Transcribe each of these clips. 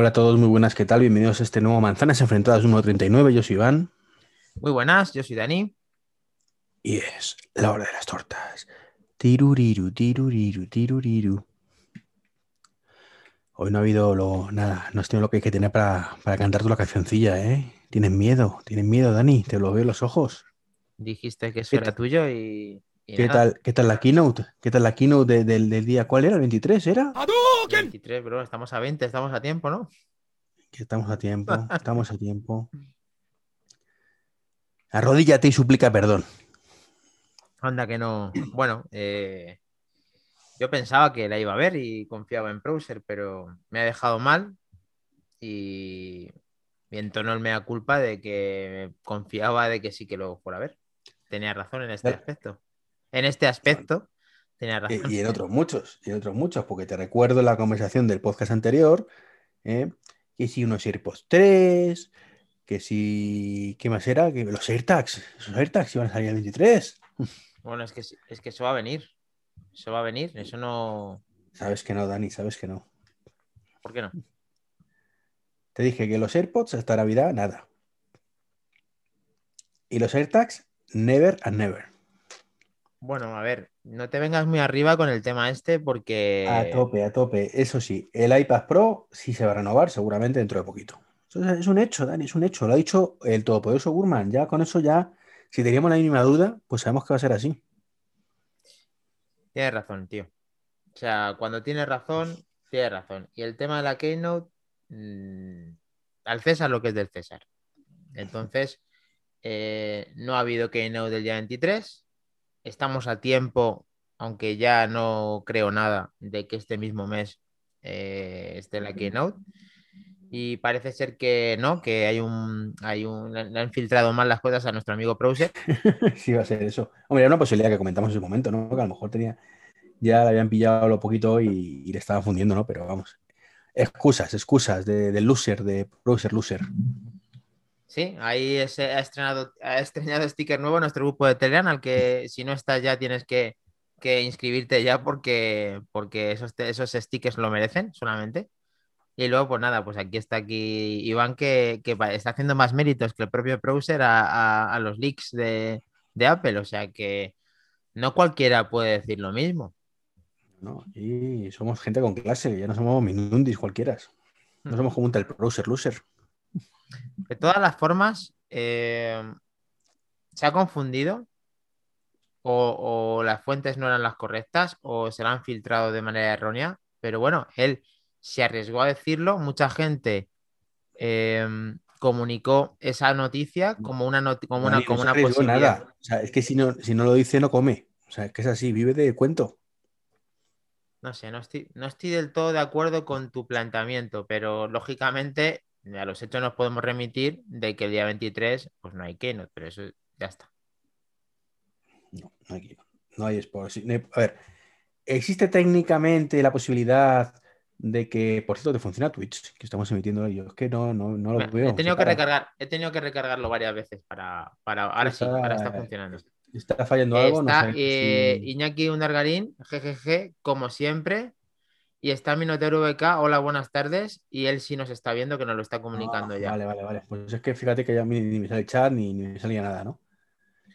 Hola a todos, muy buenas, ¿qué tal? Bienvenidos a este nuevo Manzanas Enfrentadas 1.39. Yo soy Iván. Muy buenas, yo soy Dani. Y es la hora de las tortas. Tiruriru, tiruriru, tiruriru. Hoy no ha habido lo, nada, no has tenido lo que hay que tener para, para cantar tú la cancioncilla, ¿eh? Tienes miedo, tienes miedo, Dani, te lo veo en los ojos. Dijiste que eso era tuyo y. y ¿Qué nada. tal, ¿Qué tal la keynote? ¿Qué tal la keynote de- del, del día? ¿Cuál era? ¿El 23 era? 23, bro, estamos a 20, estamos a tiempo, ¿no? Que estamos a tiempo, estamos a tiempo. Arrodíllate y suplica perdón. Anda que no. Bueno, eh, yo pensaba que la iba a ver y confiaba en Browser, pero me ha dejado mal y, y entonó el mea culpa de que confiaba de que sí que lo fuera a ver. Tenía razón en este aspecto. En este aspecto tenía Y, razón. y en otros muchos, y en otros muchos, porque te recuerdo la conversación del podcast anterior, ¿eh? que si unos AirPods 3, que si, ¿qué más era? Que los AirTags, esos AirTags iban a salir el 23. Bueno, es que, es que eso va a venir. Eso va a venir. Eso no. Sabes que no, Dani, sabes que no. ¿Por qué no? Te dije que los AirPods hasta Navidad, nada. Y los AirTags, never and never. Bueno, a ver, no te vengas muy arriba con el tema este porque. A tope, a tope. Eso sí, el iPad Pro sí se va a renovar seguramente dentro de poquito. Es un hecho, Dani, es un hecho. Lo ha dicho el todopoderoso Gurman. Ya con eso ya, si teníamos la mínima duda, pues sabemos que va a ser así. Tienes razón, tío. O sea, cuando tienes razón, tienes razón. Y el tema de la Keynote, mm, al César lo que es del César. Entonces, eh, no ha habido Keynote del día 23. Estamos a tiempo, aunque ya no creo nada, de que este mismo mes eh, esté la Keynote. Y parece ser que no, que hay un, hay un, le han filtrado mal las cosas a nuestro amigo Browser. sí, va a ser eso. Hombre, era una posibilidad que comentamos en su momento, ¿no? Que a lo mejor tenía, ya le habían pillado lo poquito y, le estaba fundiendo, ¿no? Pero vamos. Excusas, excusas de, del loser, de Browser loser. Sí, ahí se ha estrenado, ha estrenado sticker nuevo en nuestro grupo de Telegram, al que si no estás ya tienes que, que inscribirte ya porque, porque esos, esos stickers lo merecen solamente. Y luego, pues nada, pues aquí está aquí Iván que, que está haciendo más méritos que el propio browser a, a- a los leaks de, de Apple. O sea que no cualquiera puede decir lo mismo. ¿no? Y somos gente con clase, ya no somos minundis cualquiera. No somos como un tal Browser loser. De todas las formas, eh, se ha confundido o, o las fuentes no eran las correctas o se la han filtrado de manera errónea, pero bueno, él se arriesgó a decirlo, mucha gente eh, comunicó esa noticia como una, noti- como una, no como una posibilidad. nada. O sea, es que si no, si no lo dice, no come. O sea, es que es así, vive de cuento. No sé, no estoy, no estoy del todo de acuerdo con tu planteamiento, pero lógicamente a los hechos nos podemos remitir de que el día 23 pues no hay keynote, pero eso ya está. No, no hay, no hay. Sí, no hay- A ver, existe técnicamente la posibilidad de que, por cierto, te funciona Twitch, que estamos emitiendo. Es que no, no, no lo Me- veo. he tenido que para. recargar, he tenido que recargarlo varias veces para, para ahora sí, ahora está funcionando. Está fallando algo, no Está sé eh, si- Iñaki Undargarín, GGG, como siempre. Y está Minotero VK, hola, buenas tardes. Y él sí nos está viendo, que nos lo está comunicando Ah, ya. Vale, vale, vale. Pues es que fíjate que ya ni, ni me sale el chat ni, ni me salía nada, ¿no?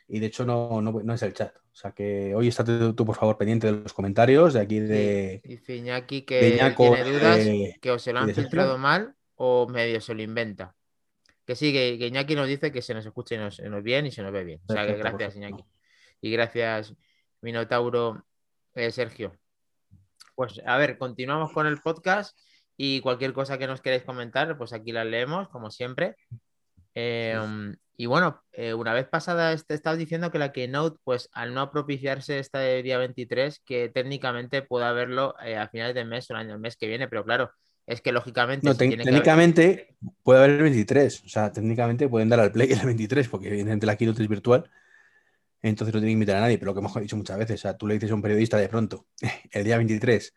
Y de hecho no, no, no es el chat. O sea que hoy estate tú, tú, por favor, pendiente de los comentarios de aquí de, Sí, Dice Iñaki de que Iñaco, tiene dudas, eh, que o se lo y han de filtrado mal o medio se lo inventa. Que sí, que, que Iñaki nos dice que se nos escucha y nos, nos bien y se nos ve bien. O sea que gracias. Iñaki. Y gracias, Minotauro eh, Sergio. Pues a ver, continuamos con el podcast y cualquier cosa que nos queráis comentar, pues aquí la leemos, como siempre. Eh, y bueno, eh, una vez pasada, este, estabas diciendo que la Keynote, pues al no propiciarse este día 23, que técnicamente pueda haberlo eh, a finales de mes o el año, el mes que viene, pero claro, es que lógicamente... No, tiene que haber- técnicamente puede haber el 23. O sea, técnicamente pueden dar al play el 23, porque evidentemente la keynote es virtual. Entonces no tiene que invitar a nadie, pero lo que hemos dicho muchas veces, o sea, tú le dices a un periodista de pronto, el día 23,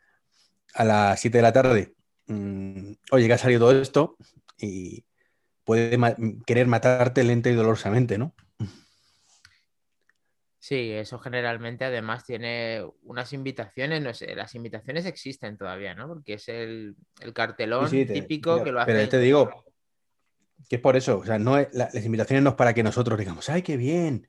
a las 7 de la tarde, mm, oye, que ha salido todo esto, y puede ma- querer matarte lenta y dolorosamente, ¿no? Sí, eso generalmente además tiene unas invitaciones, no sé, las invitaciones existen todavía, ¿no? Porque es el, el cartelón Sí, sí, te- típico que lo pero hace. te digo que es por eso, o sea, no es- la- las invitaciones no es para que nosotros digamos, ¡ay, qué bien!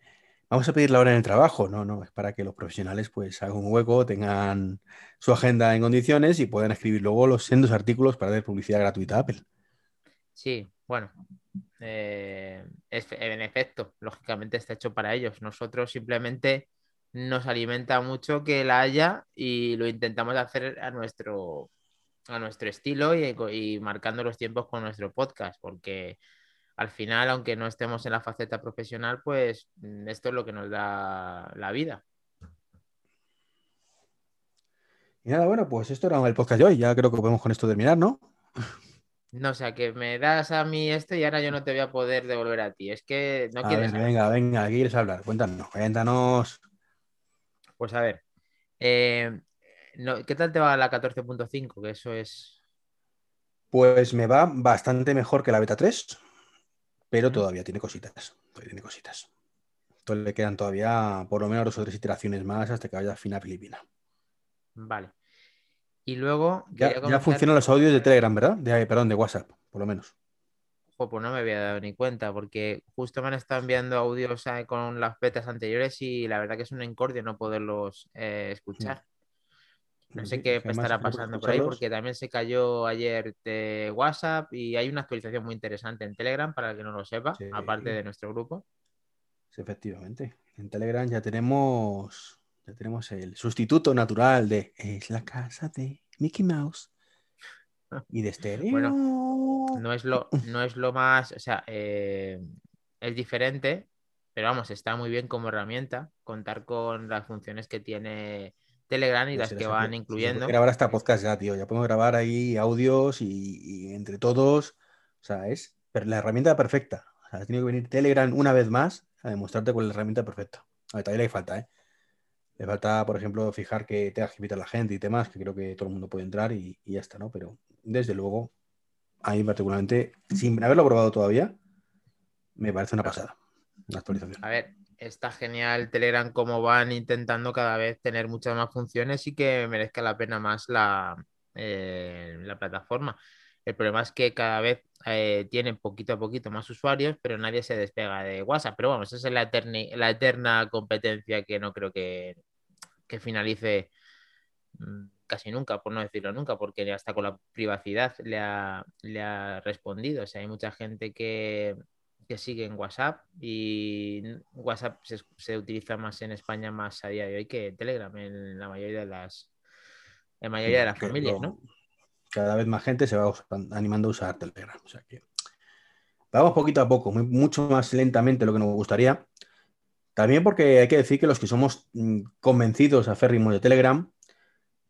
Vamos a pedir la hora en el trabajo. No, no, es para que los profesionales pues hagan un hueco, tengan su agenda en condiciones y puedan escribir luego los sendos artículos para dar publicidad gratuita a Apple. Sí, bueno, eh, en efecto, lógicamente está hecho para ellos. Nosotros simplemente nos alimenta mucho que la haya y lo intentamos hacer a nuestro, a nuestro estilo y marcando los tiempos con nuestro podcast, porque al final, aunque no estemos en la faceta profesional, pues mm, esto es lo que nos da la vida. Y nada, bueno, pues esto era el podcast de hoy. Ya creo que podemos con esto terminar, ¿no? No, o sea, que me das a mí esto y ahora yo no te voy a poder devolver a ti. Es que no a quieres ver, venga, venga, ¿qué quieres hablar? Cuéntanos, cuéntanos. Pues a ver, eh, no, ¿qué tal te va la 14.5? Que eso es. Pues me va bastante mejor que la beta 3, pero todavía tiene cositas. Todavía tiene cositas. Entonces le quedan todavía por lo menos dos o tres iteraciones más hasta que vaya a fina Filipina. Vale. Y luego. Ya, quería ya comentar- funcionan los audios de Telegram, ¿verdad? De, perdón, de WhatsApp, por lo menos. Ojo, pues no me había dado ni cuenta, porque justo me han estado enviando audios eh, con las betas anteriores y la verdad que es un encordio no poderlos eh, escuchar. No sé Sí, qué además estará pasando por ahí, porque también se cayó ayer de WhatsApp y hay una actualización muy interesante en Telegram, para el que no lo sepa, Sí. aparte de nuestro grupo. Sí, efectivamente. En Telegram ya tenemos, ya tenemos el sustituto natural de Es la casa de Mickey Mouse y de Stereo. Bueno, No es lo, no es lo más, o sea, eh, es diferente, pero vamos, está muy bien como herramienta contar con las funciones que tiene Telegram y las que van se incluyendo. puede grabar hasta podcast ya, tío. Ya podemos grabar ahí audios y, y entre todos. O sea, es la herramienta perfecta. O sea, tenido que venir Telegram una vez más a demostrarte cuál es la herramienta perfecta. A ver, todavía le falta, ¿eh? Le falta, por ejemplo, fijar que tengas que invitar a la gente y demás, que creo que todo el mundo puede entrar y, y ya está, ¿no? Pero desde luego, a mí particularmente, sin haberlo probado todavía, me parece una pasada. Una actualización. A ver, está genial Telegram como van intentando cada vez tener muchas más funciones y que merezca la pena más la, eh, la plataforma. El problema es que cada vez eh, tienen poquito a poquito más usuarios, pero nadie se despega de WhatsApp. Pero vamos, esa es la, la eterna competencia que no creo que, que finalice mm, casi nunca, por no decirlo nunca, porque hasta con la privacidad le ha, le ha respondido. O sea, hay mucha gente que, que sigue en WhatsApp y WhatsApp se, se utiliza más en España más a día de hoy que Telegram en la mayoría de las en mayoría de las familias, ¿no? Cada vez más gente se va animando a usar Telegram. O sea que vamos poquito a poco, muy- mucho más lentamente lo que nos gustaría. También porque hay que decir que los que somos mm, convencidos aférrimos de Telegram,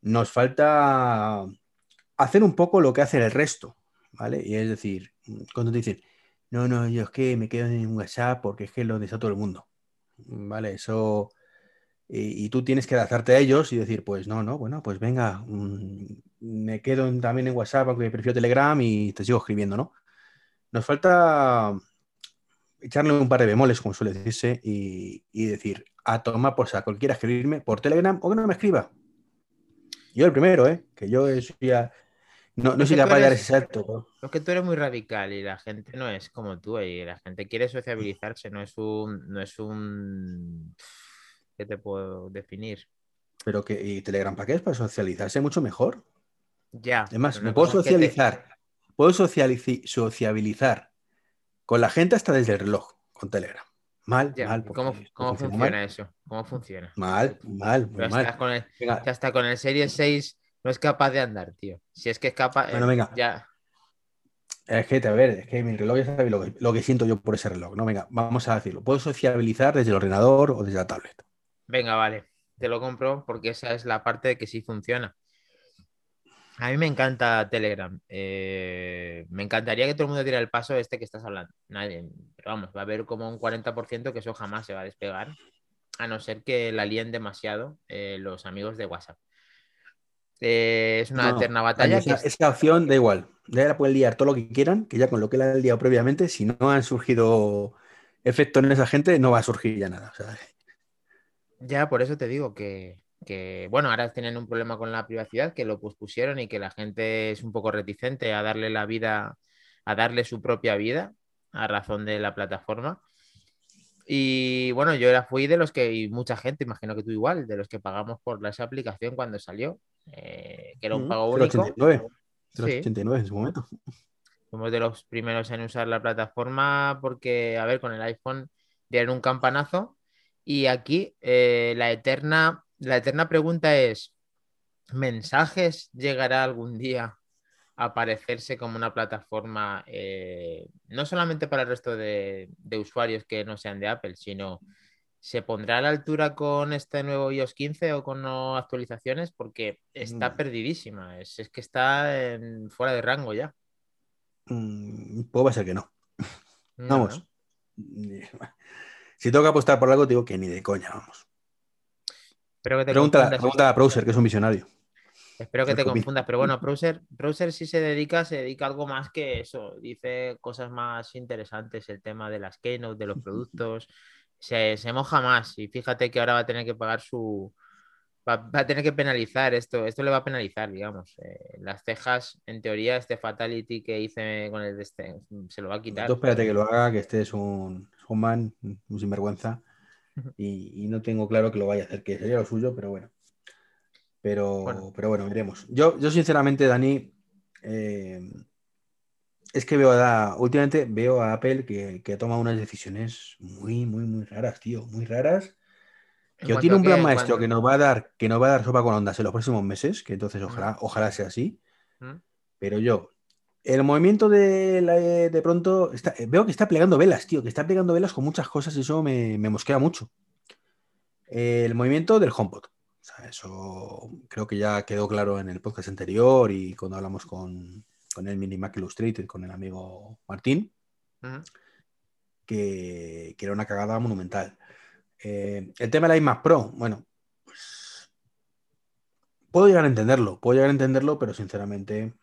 nos falta hacer un poco lo que hace el resto, ¿vale? Y es decir, mm, cuando te dicen, no, no, yo es que me quedo en WhatsApp porque es que lo desea todo el mundo, ¿vale? Eso... Y, tú tienes que adaptarte a ellos y decir, pues no, no, bueno, pues venga, me quedo en- también en WhatsApp, aunque prefiero Telegram y te sigo escribiendo, ¿no? Nos falta echarle un par de bemoles, como suele decirse, y, decir, a tomar por saco, quiera escribirme por Telegram o que no me escriba. Yo el primero, ¿eh? Que yo soy ya- no, no soy capaz de dar ese. Es que tú eres muy radical y la gente no es como tú y la gente quiere sociabilizarse, no es un, no es un, ¿qué te puedo definir? Pero que y Telegram, ¿para qué es? Para socializarse mucho mejor. Ya. Además, me puedo te- socializar, puedo sociabilizar con la gente hasta desde el reloj, con Telegram. Mal, Ya, mal. ¿y ¿Cómo, cómo funciona funciona mal. eso? ¿Cómo funciona? Mal, mal, muy mal. hasta con el, Venga, hasta con el Series 6 no es capaz de andar, tío. Si es que es capaz. Bueno, eh, venga. Ya. es que, a ver, es que mi reloj ya sabe lo que, lo que siento yo por ese reloj. No, venga, vamos a decirlo. Puedo sociabilizar desde el ordenador o desde la tablet. Venga, vale. Te lo compro porque esa es la parte de que sí funciona. A mí me encanta Telegram. Eh, me encantaría que todo el mundo diera el paso este que estás hablando. Nadie. Pero vamos, va a haber como un 40% que eso jamás se va a despegar. A no ser que la líen demasiado eh, los amigos de WhatsApp. Eh, es una No, eterna batalla. esa, que- esa opción da igual. Ya la pueden liar todo lo que quieran, que ya con lo que la han liado previamente, si no han surgido efectos en esa gente, no va a surgir ya nada. Ya, por eso te digo que, que, bueno, ahora tienen un problema con la privacidad, que lo pospusieron y que la gente es un poco reticente a darle la vida, a darle su propia vida a razón de la plataforma. Y bueno, yo era, fui de los que, y mucha gente, imagino que tú igual, de los que pagamos por esa aplicación cuando salió, eh, que era un pago único. 89, 89 en su momento. Fuimos de los primeros en usar la plataforma porque, a ver, con el iPhone dieron un campanazo. Y aquí eh, la, eterna, la eterna pregunta es, ¿mensajes llegará algún día aparecerse como una plataforma eh, no solamente para el resto de, usuarios que no sean de Apple, sino se pondrá a la altura con este nuevo iOS 15 o con no actualizaciones porque está mm. perdidísima, es, que está fuera de rango ya. Mm, puede ser que no. vamos. Si tengo que apostar por algo, digo que ni de coña, vamos. pregunta, pregunta a Browser, que es un visionario. Espero que te confundas, pero bueno, Browser, Browser sí se dedica, se dedica a algo más que eso, dice cosas más interesantes, el tema de las keynote, de los productos, se, moja más y fíjate que ahora va a tener que pagar su, va, a tener que penalizar esto, esto le va a penalizar, digamos, eh, las cejas, en teoría, este fatality que hice con el de este, se lo va a quitar. Tú espérate que lo haga, que este es un, un man, un sinvergüenza, y, y no tengo claro que lo vaya a hacer, que sería lo suyo, pero bueno. Pero bueno, pero bueno veremos. Yo, yo sinceramente, Dani, eh, es que veo a, últimamente veo a Apple que, que toma unas decisiones muy, muy, muy raras, tío, muy raras. Que tiene un plan maestro que nos va a dar, que nos va a dar sopa con ondas en los próximos meses, que entonces ojalá, ojalá sea así. Pero yo, el movimiento de, de pronto, veo que está plegando velas, tío, que está plegando velas con muchas cosas y eso me, me mosquea mucho. El movimiento del HomePod eso creo que ya quedó claro en el podcast anterior y cuando hablamos con, el Mini Mac Illustrated, con el amigo Martín, que, era una cagada monumental. Eh, el tema de la iMac Pro, bueno, pues puedo llegar a entenderlo, puedo llegar a entenderlo, pero sinceramente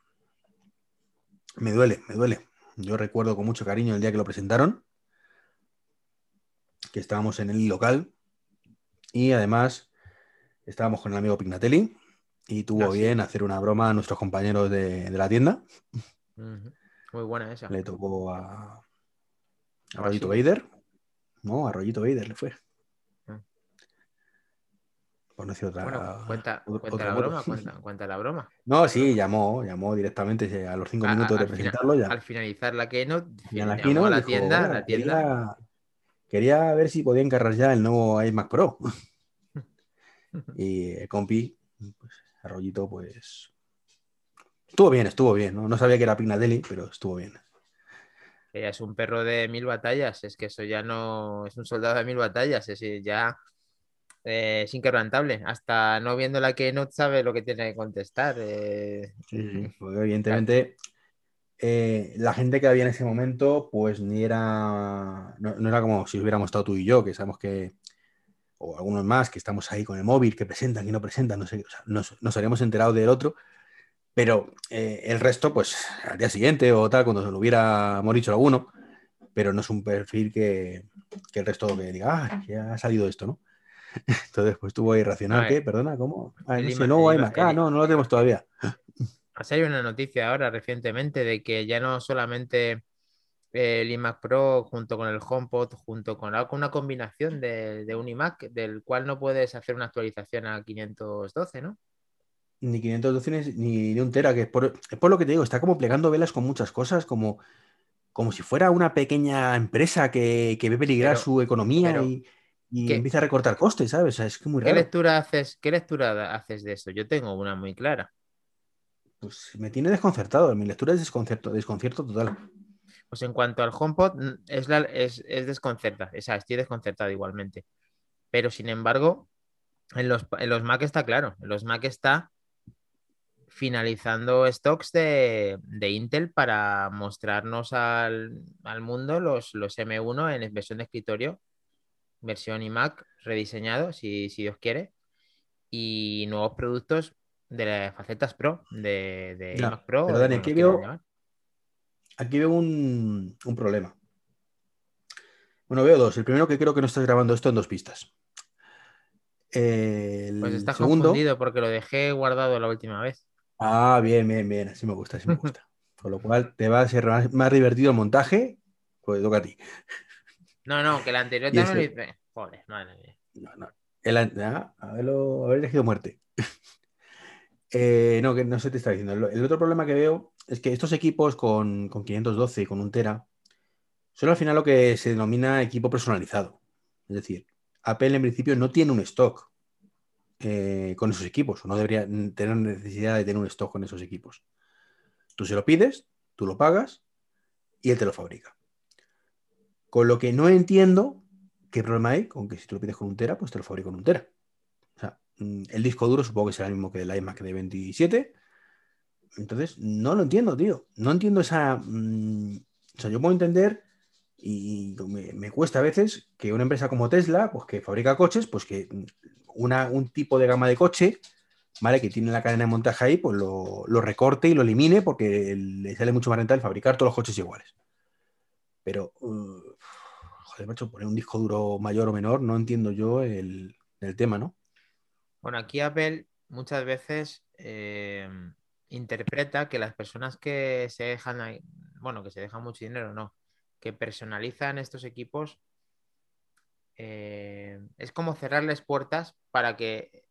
me duele, me duele. Yo recuerdo con mucho cariño el día que lo presentaron, que estábamos en el local y además estábamos con el amigo Pignatelli y tuvo ah, bien hacer una broma a nuestros compañeros de, la tienda. Muy buena esa. Le tocó a, a ah, Rollito Vader. No, a Rollito Vader le fue. Ah. Por no decir otra. Bueno, cuenta, la broma, cuenta, la broma. No, sí, llamó, llamó directamente a los cinco minutos de presentarlo. Ya. Al finalizar la keynote, a la, keynote, la tienda, la tienda. Quería, ver si podía encargar ya el nuevo iMac Pro. Y el compi, pues, Arroyito, pues. Estuvo bien, estuvo bien, ¿no? No sabía que era Pignatelli, pero estuvo bien. Ella es un perro de mil batallas, es que eso ya no es un soldado de mil batallas, es ya eh, es inquebrantable. Hasta no viendo la que no sabe lo que tiene que contestar. Eh. Sí, porque evidentemente eh, la gente que había en ese momento, pues ni era. No, no, era como si hubiéramos estado tú y yo, que sabemos que o algunos más que estamos ahí con el móvil, que presentan y no presentan, no sé, nos, nos habríamos enterado del otro, pero eh, el resto, pues al día siguiente o tal, cuando se lo hubiera dicho alguno, pero no es un perfil que, el resto que diga, ah, ya ha salido esto, ¿no? Entonces, pues tuvo ahí racional, ¿qué? Perdona, ¿cómo? Ah, no, hay ah, no, no lo tenemos todavía. Ha salido una noticia ahora recientemente de que ya no solamente el iMac Pro junto con el HomePod, junto con una combinación de, un iMac del cual no puedes hacer una actualización a 512, ¿no? Ni 512 ni de un tera, que es por, lo que te digo, está como plegando velas con muchas cosas, como, como si fuera una pequeña empresa que, ve peligrar su economía y, empieza a recortar costes, ¿sabes? es muy ¿Qué lectura haces, ¿Qué lectura haces de eso? Yo tengo una muy clara. Pues me tiene desconcertado. Mi lectura es desconcierto, desconcierto total. Pues en cuanto al HomePod, es, la, es, es desconcerta, estoy desconcertado igualmente. Pero sin embargo, en los, Mac está claro, en los Mac está finalizando stocks de, Intel para mostrarnos al, mundo los, los, M1 en versión de escritorio, versión iMac rediseñado, si, Dios quiere, y nuevos productos de las facetas Pro, de, de iMac Pro. Pero Dani, veo, aquí veo un, problema. Bueno, veo dos. El primero que creo que no estás grabando esto en dos pistas. El Pues está segundo. confundido porque lo dejé guardado la última vez. Ah, bien, bien, bien. Así me gusta, así me gusta. Con lo cual te va a ser más, más divertido el montaje, pues toca a ti. No, no, que el anterior también lo hice. Joder, madre mía. No, no. El, ah, haberlo, haber elegido muerte. Eh, no, que no se te está diciendo. El, otro problema que veo es que estos equipos con, con 512 y con un Tera son al final lo que se denomina equipo personalizado. Es decir, Apple en principio no tiene un stock eh, con esos equipos, o no debería tener necesidad de tener un stock con esos equipos. Tú se lo pides, tú lo pagas y él te lo fabrica. Con lo que no entiendo qué problema hay con que si tú lo pides con un Tera, pues te lo fabrico con un Tera. Mm, el disco duro supongo que será el mismo que el iMac de 27. Entonces, no lo entiendo, tío. No entiendo esa. mm, o sea, yo puedo entender y me, me cuesta a veces que una empresa como Tesla, pues que fabrica coches, pues que mm, una- un tipo de gama de coche, ¿vale? Que tiene la cadena de montaje ahí, pues lo, lo recorte y lo elimine porque le sale mucho más rentable fabricar todos los coches iguales. Pero, uh, joder, macho, poner un disco duro mayor o menor, no entiendo yo el, el tema, ¿no? Bueno, aquí Apple muchas veces eh, interpreta que las personas que se dejan, bueno, que se dejan mucho dinero, no, que personalizan estos equipos, eh, es como cerrarles puertas para que,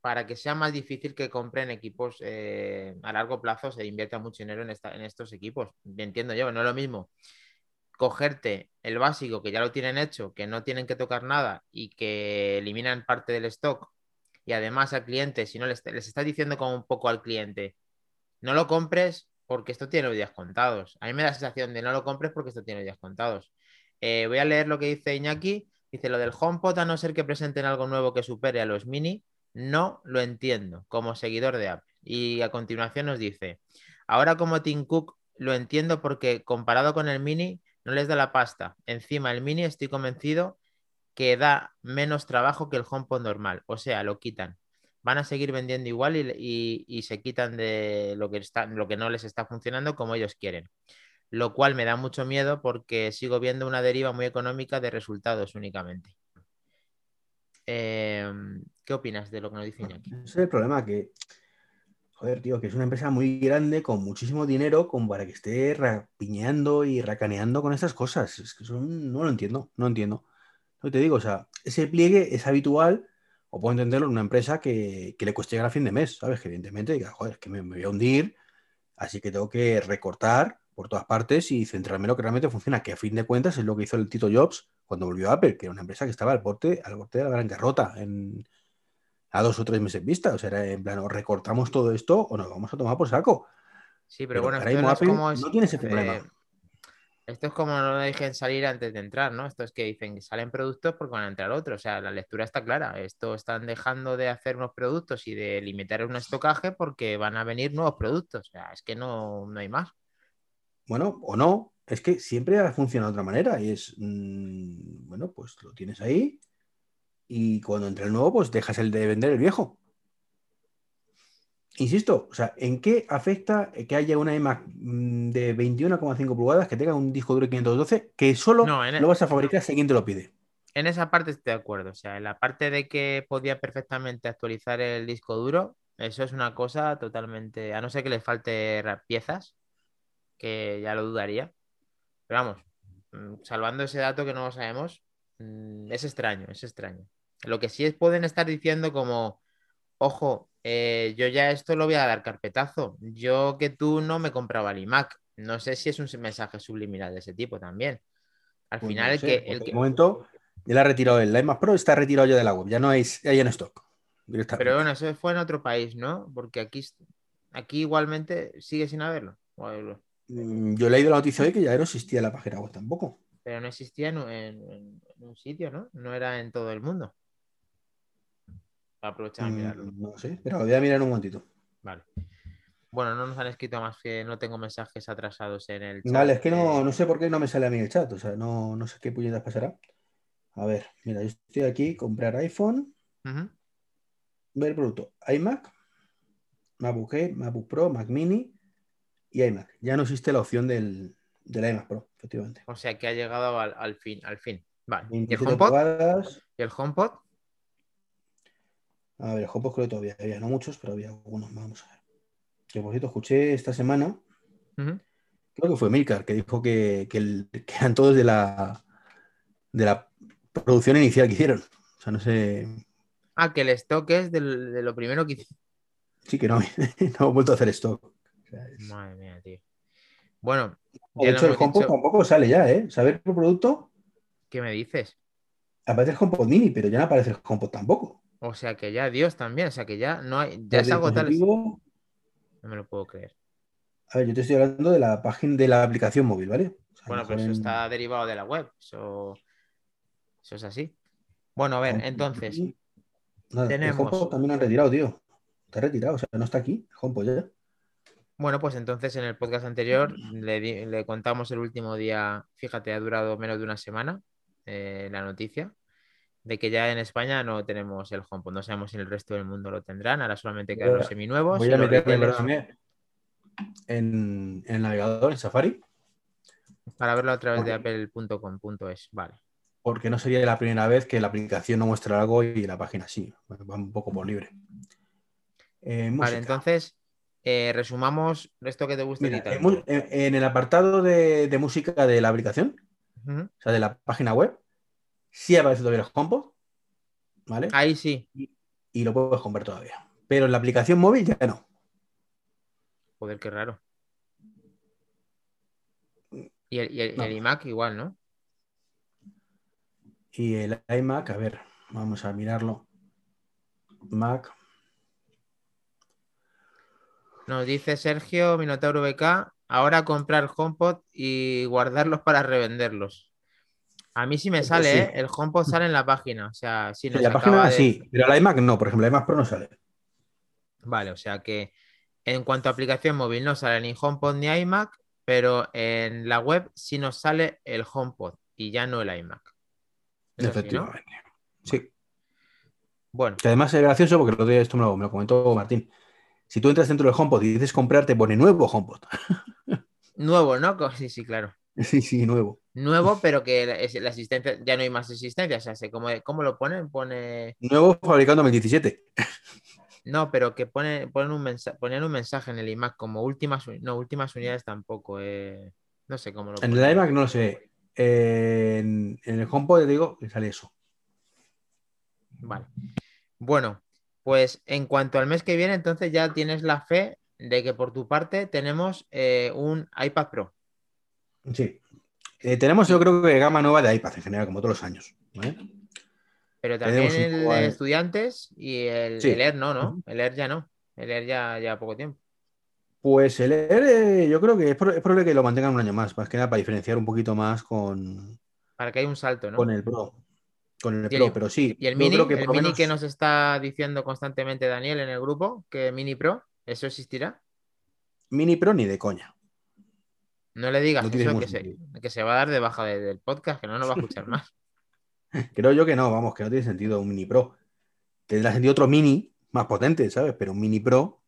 para que sea más difícil que compren equipos eh, a largo plazo, se invierta mucho dinero en, esta- en estos equipos. Entiendo yo, no es lo mismo cogerte el básico que ya lo tienen hecho, que no tienen que tocar nada y que eliminan parte del stock y además al cliente, si no les, les estás diciendo como un poco al cliente, no lo compres porque esto tiene los días contados. A mí me da la sensación de no lo compres porque esto tiene los días contados. Eh, voy a leer lo que dice Iñaki. Dice lo del HomePod, a no ser que presenten algo nuevo que supere a los mini, no lo entiendo como seguidor de Apple. Y a continuación nos dice, ahora como Tim Cook lo entiendo porque comparado con el mini no les da la pasta. Encima el mini estoy convencido que da menos trabajo que el HomePod normal. O sea, lo quitan. Van a seguir vendiendo igual y, se quitan de lo que, está, lo que no les está funcionando como ellos quieren. Lo cual me da mucho miedo porque sigo viendo una deriva muy económica de resultados únicamente. Eh, ¿Qué opinas de lo que nos dice Iñaki? Ese es el problema, que, joder, tío, que es una empresa muy grande con muchísimo dinero como para que esté rapiñando y racaneando con estas cosas. Es que son- no lo entiendo, no entiendo. Que te digo, o sea, ese pliegue es habitual, o puedo entenderlo en una empresa que, que le cueste llegar a fin de mes, ¿sabes? Que evidentemente diga, joder, es que me, me voy a hundir, así que tengo que recortar por todas partes y centrarme en lo que realmente funciona, que a fin de cuentas es lo que hizo el Tito Jobs cuando volvió a Apple, que era una empresa que estaba al borde, al borde de la bancarrota en, a dos o tres meses vista. O sea, era en plan, o recortamos todo esto o nos vamos a tomar por saco. Sí, pero, Pero bueno, ahora esto mismo no es Apple como es- no tiene ese eh, problema. Esto es como no dejen salir antes de entrar, ¿no? Esto es que dicen que salen productos porque van a entrar otros. O sea, la lectura está clara. Esto están dejando de hacer unos productos y de limitar un estocaje porque van a venir nuevos productos. O sea, es que no, no hay más. Bueno, o no, es que siempre ha funcionado de otra manera y es, mm, bueno, pues lo tienes ahí y cuando entra el nuevo, pues dejas el de vender el viejo. Insisto, o sea, ¿en qué afecta que haya una iMac mm, de 21,5 pulgadas que tenga un disco duro de 512 que solo No, el- lo vas a fabricar si alguien te lo pide? En esa parte estoy de acuerdo. O sea, en la parte de que podía perfectamente actualizar el disco duro, eso es una cosa totalmente. A no ser que le falte piezas, que ya lo dudaría. Pero vamos, mm, salvando ese dato que no lo sabemos, mm, es extraño, es extraño. Lo que sí es, pueden estar diciendo como, ojo, eh, yo ya esto lo voy a dar carpetazo. Yo que tú no me compraba el iMac. No sé si es un mensaje subliminal de ese tipo también. Al Pues final, no el sé, que, el que, momento ya la ha retirado el iMac Pro, está retirado ya de la web, ya no hay, hay en stock. Pero bueno, eso fue en otro país, ¿no? Porque aquí, aquí igualmente sigue sin haberlo. Mm, Yo he leído la noticia hoy que ya no existía la página web tampoco. Pero no existía en un sitio, ¿no? No era en todo el mundo. Aprovechar a Mm, mirarlo. No sé, pero lo voy a mirar un momentito. Vale. Bueno, no nos han escrito más que no tengo mensajes atrasados en el chat. Vale, es que no, no sé por qué no me sale a mí el chat, o sea, no, no sé qué puñetas pasará. A ver, mira, yo estoy aquí, comprar iPhone, ver producto, iMac, MacBook Air, MacBook Pro, Mac Mini y iMac. Ya no existe la opción del, del iMac Pro, efectivamente. O sea que ha llegado al, al fin, al fin. Vale. ¿Y el 27 HomePod? ¿Y el HomePod? A ver, HomePod creo que todavía había, no muchos, pero había algunos. Vamos a ver. Que por cierto, escuché esta semana, creo que fue Milcar, que dijo que, que el- que eran todos de la, de la producción inicial que hicieron. O sea, no sé. Ah, que el stock es del- de lo primero que hice. Sí que no, no he vuelto a hacer esto. O sea, es- Madre mía, tío. Bueno, De hecho, el HomePod tampoco sale ya, ¿eh? Saber por producto, ¿Qué me dices? aparece el HomePod Mini, pero ya no aparece el HomePod tampoco. O sea que ya Dios también, o sea que ya no hay, ya es algo tal. dispositivos- No me lo puedo creer. A ver, yo te estoy hablando de la página de la aplicación móvil, ¿vale? O sea, Bueno, pero eso está derivado de la web. Eso, eso es así. Bueno, a ver, HomePod entonces. Nada, tenemos- El también han retirado, tío. Está retirado, o sea, no está aquí. El HomePod ya. bueno, pues entonces en el podcast anterior le, le contamos el último día, fíjate, ha durado menos de una semana eh, la noticia de que ya en España no tenemos el HomePod. No sabemos si en el resto del mundo lo tendrán. Ahora solamente quedan los seminuevos. Voy a meterme perdóname, en, en el navegador, en Safari, Para verlo a través de apple.com.es. Vale. porque no sería la primera vez que la aplicación no muestra algo y la página sí. Va un poco por libre. Eh, Vale, entonces, eh, resumamos esto que te gusta Mira, en, el apartado de, de música de la aplicación, o sea, de la página web, sí aparece todavía el HomePod, ¿vale? Ahí sí. Y lo puedes comprar todavía. Pero en la aplicación móvil ya no. Joder, qué raro. Y el, y el- No. el iMac igual, ¿no? Y el iMac, a ver, vamos a mirarlo. Mac. Nos dice Sergio Minotauro BK, ahora comprar HomePod y guardarlos para revenderlos. A mí sí me Pues sale, sí. ¿eh? El HomePod sale en la página. O sea, sí, nos En la página de- sí, pero el iMac no, por ejemplo, el iMac Pro no sale. Vale, o sea que en cuanto a aplicación móvil no sale ni HomePod ni iMac, pero en la web sí nos sale el HomePod y ya no el iMac. Efectivamente. Sí. Bueno, Que además es gracioso porque el otro día esto me lo, me lo comentó Martín. Si tú entras dentro del HomePod y dices comprar, te pone nuevo HomePod. nuevo, ¿no? Sí, sí, claro. Sí, sí, nuevo. Nuevo, pero que la, la asistencia, ya no hay más asistencia. O sea, se- ¿cómo, cómo lo ponen? Pone. Nuevo fabricando en el 17. No, pero que pone, ponen un mensaje, ponían un mensaje en el iMac como últimas, no, últimas unidades tampoco. eh, No sé cómo lo En ponen. el iMac no lo sé. En, en el HomePod te digo que sale eso. Vale. Bueno, pues en cuanto al mes que viene, entonces ya tienes la fe de que por tu parte tenemos eh, un iPad Pro. Sí. Eh, tenemos, yo creo que gama nueva de iPad en general, como todos los años. ¿vale? Pero también el de estudiantes y el, Sí. el Air no, ¿no? El Air ya no. El Air ya ya poco tiempo. Pues el Air, eh, yo creo que es, pro- es probable que lo mantengan un año más, más que nada para diferenciar un poquito más con, Para que haya un salto, ¿no? con el Pro. Con el Pro, pero sí. Y el mini, creo que el por lo mini menos- que nos está diciendo constantemente Daniel en el grupo, que Mini Pro, ¿eso existirá? Mini Pro ni de coña. No le digas No eso, que se, que se va a dar de baja de- del podcast, que no nos va a escuchar más. Creo yo que no, vamos, que no tiene sentido un Mini Pro. Tendrá sentido otro Mini más potente, ¿sabes? Pero un Mini Pro,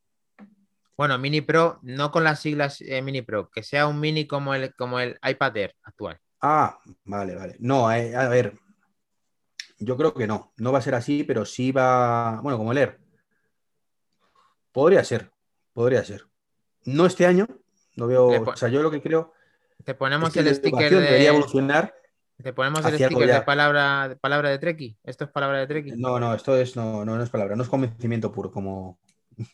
Bueno, Mini Pro, no con las siglas eh, Mini Pro, que sea un Mini como el, como el iPad Air actual. Ah, vale, vale. No, eh, a ver. Yo creo que no. No va a ser así, pero sí va. Bueno, como el Air. Podría ser. Podría ser. No este año. No veo. O sea, yo lo que creo Te es ponemos que el sticker educación debería de, evolucionar. te ponemos el sticker de palabra, de palabra de Treki. Esto es palabra de Treki. No, no, esto es. No, no, no es palabra. No es convencimiento puro. Como.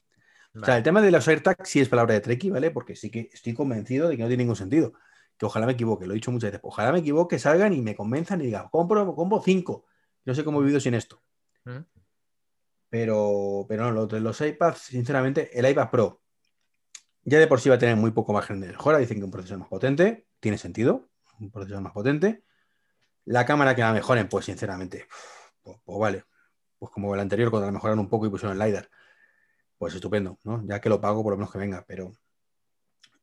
O sea, el tema de los AirTags sí es palabra de Treki, ¿vale? Porque sí que estoy convencido de que no tiene ningún sentido. Que ojalá me equivoque, lo he dicho muchas veces. Ojalá me equivoque, salgan y me convenzan y digan, compro, compro cinco. No sé cómo he vivido sin esto. ¿Mm? Pero, pero no, lo de los iPads, sinceramente, el iPad Pro ya de por sí va a tener muy poco margen de mejora. Dicen que un procesador más potente, tiene sentido, un procesador más potente. La cámara que la mejoren, pues sinceramente, pues, pues vale. Pues como el anterior, cuando la mejoraron un poco y pusieron el LiDAR, pues estupendo, ¿no? Ya que lo pago, por lo menos que venga, pero.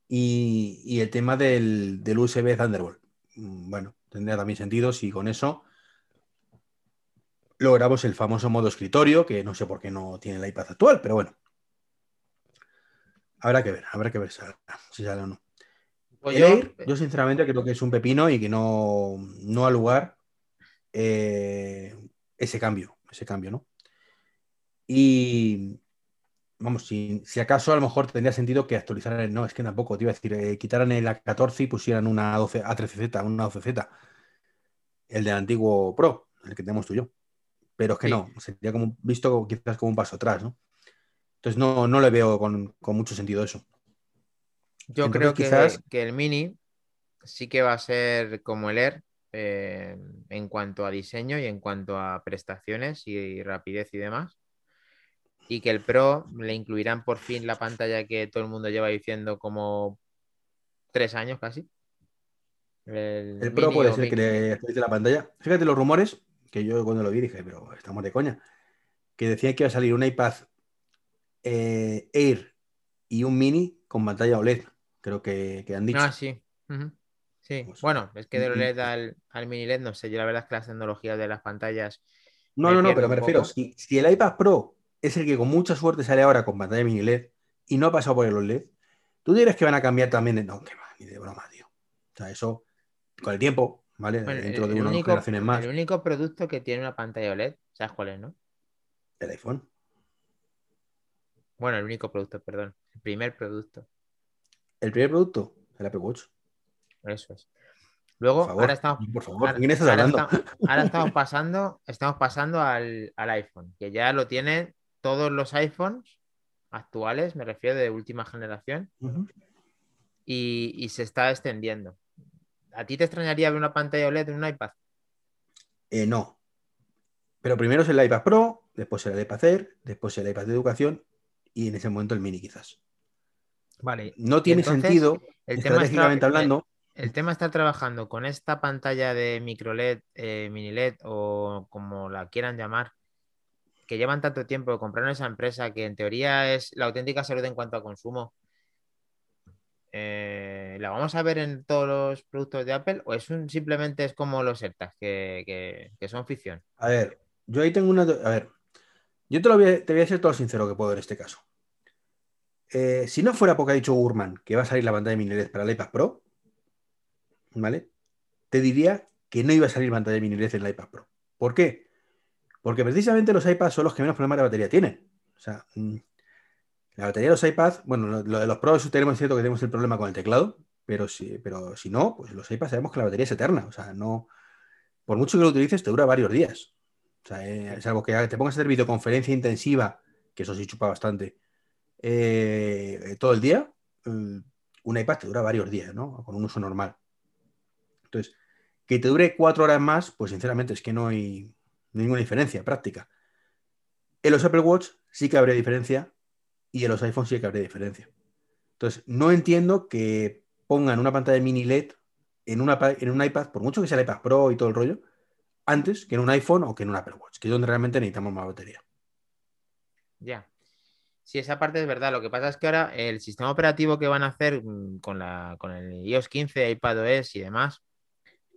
Y, el tema del, del USB Thunderbolt, mm, bueno, tendría también sentido si con eso logramos el famoso modo escritorio, que no sé por qué no tiene el iPad actual, pero bueno. Habrá que ver, habrá que ver si sale, o no. Pues yo- sinceramente creo que es un pepino y que no, no ha lugar eh, ese cambio, ese cambio, ¿no? Y vamos, si, si acaso a lo mejor tendría sentido que actualizaran el. No, es que tampoco, te iba a decir, eh, quitaran el A14 y pusieran una 12, A13Z, una 12Z. El del antiguo Pro, el que tenemos tú y yo. Pero es que Sí. no, sería como visto quizás como un paso atrás, ¿no? Entonces no, no le veo con, con mucho sentido eso. Yo Entonces, creo que, quizás- que el Mini sí que va a ser como el Air eh, en cuanto a diseño y en cuanto a prestaciones y rapidez y demás. Y que el Pro le incluirán por fin la pantalla que todo el mundo lleva diciendo como tres años casi. El, El Pro puede ser que le actualice la pantalla. Fíjate los rumores, que yo cuando lo vi dije, pero estamos de coña. Que decían que iba a salir un iPad eh, Air y un Mini con pantalla OLED. Creo que, que han dicho. Ah, sí. Sí, Pues, bueno, es que del mm, OLED al, al mini LED, no sé, yo la verdad es que las tecnologías de las pantallas no, no, no, pero me refiero, si, si el iPad Pro es el que con mucha suerte sale ahora con pantalla mini LED y no ha pasado por el OLED, ¿tú dirás que van a cambiar también? de- No, que va, ni de broma, tío. O sea, eso con el tiempo, ¿vale? Bueno, Dentro el, de unas único, generaciones más, el único producto que tiene una pantalla OLED, ¿sabes cuál es, no? el iPhone. Bueno, el único producto, perdón. El primer producto. El primer producto, el Apple Watch. Eso es. Luego, favor, ahora estamos, por favor, ahora- ¿con quién estás ahora hablando? esta- ahora estamos pasando, estamos pasando al, al iPhone, que ya lo tienen todos los iPhones actuales, me refiero de última generación, y, y se está extendiendo. ¿A ti te extrañaría ver una pantalla OLED en un iPad? Eh, no. Pero primero es el iPad Pro, después el iPad Air, después el iPad de educación y en ese momento el mini quizás. Vale. No tiene entonces, sentido, El tema, estratégicamente está, hablando, el tema está trabajando con esta pantalla de micro LED, eh, mini LED o como la quieran llamar, que llevan tanto tiempo de comprar esa empresa que en teoría es la auténtica salud en cuanto a consumo. Eh, ¿La vamos a ver en todos los productos de Apple o es un, simplemente es como los AirTags que, que- que son ficción? a ver, yo ahí tengo una... A ver, yo te, lo voy a, te voy a ser todo sincero que puedo en este caso. Eh, si no fuera porque ha dicho Gurman que va a salir la pantalla mini LED para el iPad Pro, ¿vale? Te diría que no iba a salir pantalla mini LED en el iPad Pro. ¿Por qué? Porque precisamente los iPads son los que menos problemas de batería tienen. O sea, mm, la batería de los iPads, bueno, lo, de los Pros tenemos cierto que tenemos el problema con el teclado, pero si, pero si no, pues los iPads sabemos que la batería es eterna. O sea, no. Por mucho que lo utilices, te dura varios días. O sea, eh, salvo que te pongas a hacer videoconferencia intensiva, que eso sí chupa bastante, eh, todo el día, un iPad te dura varios días, ¿no? Con un uso normal. Entonces, que te dure cuatro horas más, pues sinceramente es que no hay ninguna diferencia práctica. En los Apple Watch sí que habría diferencia y en los iPhones sí que habría diferencia. Entonces, no entiendo que pongan una pantalla mini LED en, una, en un iPad, por mucho que sea el iPad Pro y todo el rollo, antes que en un iPhone o que en un Apple Watch, que es donde realmente necesitamos más batería. Ya. Sí, esa parte es verdad. Lo que pasa es que ahora el sistema operativo que van a hacer mm, con, la, con el iOS 15, iPadOS y demás,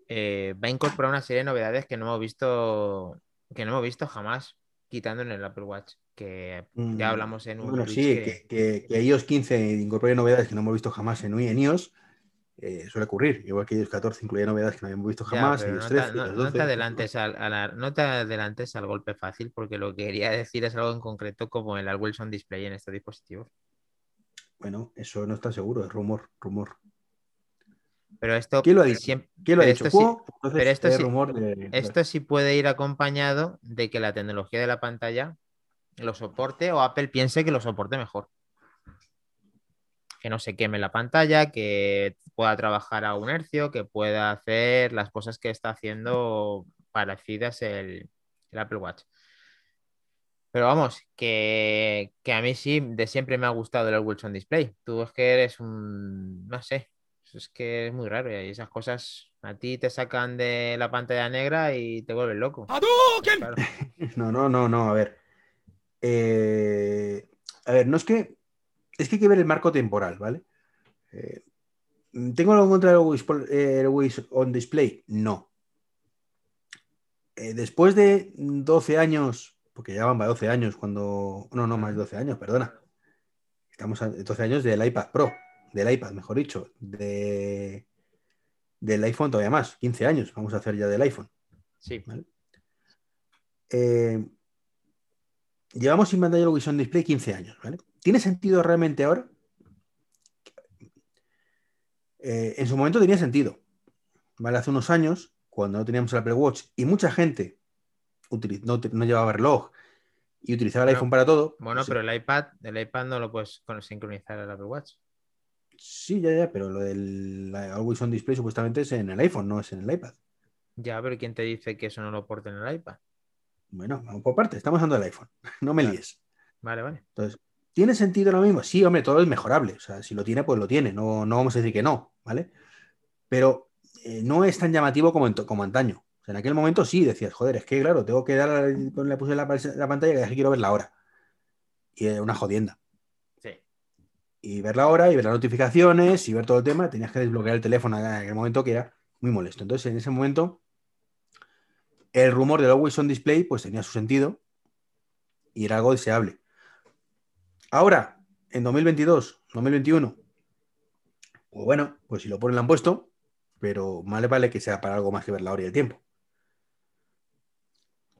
eh, va a incorporar una serie de novedades que no hemos visto, que no hemos visto jamás quitando en el Apple Watch. Que Mm, ya hablamos en un Bueno, sí, que- que, que- que iOS 15 incorpore novedades que no hemos visto jamás en, en iOS, eh, suele ocurrir. Igual que iOS 14 incluía novedades que no habíamos visto Ya, jamás, iOS no, 13, te, no- iOS no 12. te adelantes al, a la- no te adelantes al golpe fácil, porque lo que quería decir es algo en concreto como el Wilson Display en estos dispositivos. Bueno, eso no está seguro, es rumor, rumor. Pero esto ¿Quién lo ha dicho? siempre, ¿Quién lo ha dicho? esto sí- entonces pero esto sí- rumor de... Esto sí puede ir acompañado de que la tecnología de la pantalla lo soporte o Apple piense que lo soporte mejor. Que no se queme la pantalla, que pueda trabajar a un hercio, que pueda hacer las cosas que está haciendo parecidas el, el Apple Watch. Pero vamos, que, que a mí sí, de siempre me ha gustado el Wilson Display. Tú es que eres un, no sé, es que es muy raro y esas cosas a ti te sacan de la pantalla negra y te vuelven loco. Claro. No, no, no, no, a ver. Eh, a ver, no es que. Es que hay que ver el marco temporal, ¿vale? Eh, ¿Tengo algo contra el Always, eh, on Display? No. Eh, después de 12 años, porque ya van para 12 años cuando. No, no, más de 12 años, perdona. Estamos a 12 años del iPad Pro, del iPad, mejor dicho, de, del iPhone todavía más, 15 años vamos a hacer ya del iPhone. Sí. Eh, llevamos sin pantalla Always On Display 15 años, ¿vale? ¿Tiene sentido realmente ahora? Eh, en su momento tenía sentido, ¿vale? Hace unos años, cuando no teníamos el Apple Watch y mucha gente no, no llevaba reloj y utilizaba el iPhone para todo. Bueno, pues, pero el iPad, el iPad no lo puedes sincronizar al Apple Watch. Sí, ya, ya, pero lo del Always On Display supuestamente es en el iPhone, no es en el iPad. Ya, pero ¿quién te dice que eso no lo porte en el iPad? Bueno, vamos por parte, estamos hablando del iPhone, no me líes. Vale, vale. Entonces, ¿tiene sentido lo mismo? Sí, hombre, todo es mejorable. O sea, si lo tiene, pues lo tiene. No, no vamos a decir que no, ¿vale? Pero eh, no es tan llamativo como, como antaño. O sea, en aquel momento sí decías, joder, es que claro, tengo que dar, le puse la, la pantalla que es que quiero ver la hora. Y es una jodienda. Sí. Y ver la hora y ver las notificaciones y ver todo el tema, tenías que desbloquear el teléfono en aquel momento que era muy molesto. Entonces, en ese momento, el rumor del Always On Display pues tenía su sentido y era algo deseable. Ahora, en 2022, 2021, pues bueno, pues si lo ponen, lo han puesto, pero más le vale que sea para algo más que ver la hora y el tiempo.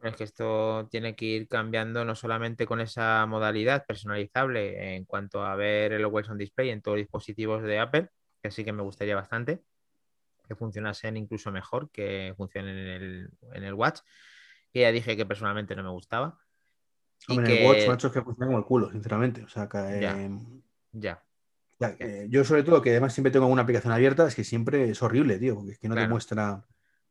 Es que esto tiene que ir cambiando no solamente con esa modalidad personalizable en cuanto a ver el Always On Display en todos los dispositivos de Apple, que sí que me gustaría bastante, que funcionasen incluso mejor que funcionen en el, en el Watch, que ya dije que personalmente no me gustaba. Y Hombre, en que el Watch, macho, es que funciona como el culo, sinceramente. O sea, que, Ya. eh, ya, ya, eh, yo sobre todo, que además siempre tengo una aplicación abierta, es que siempre es horrible, tío, porque es que no te muestra...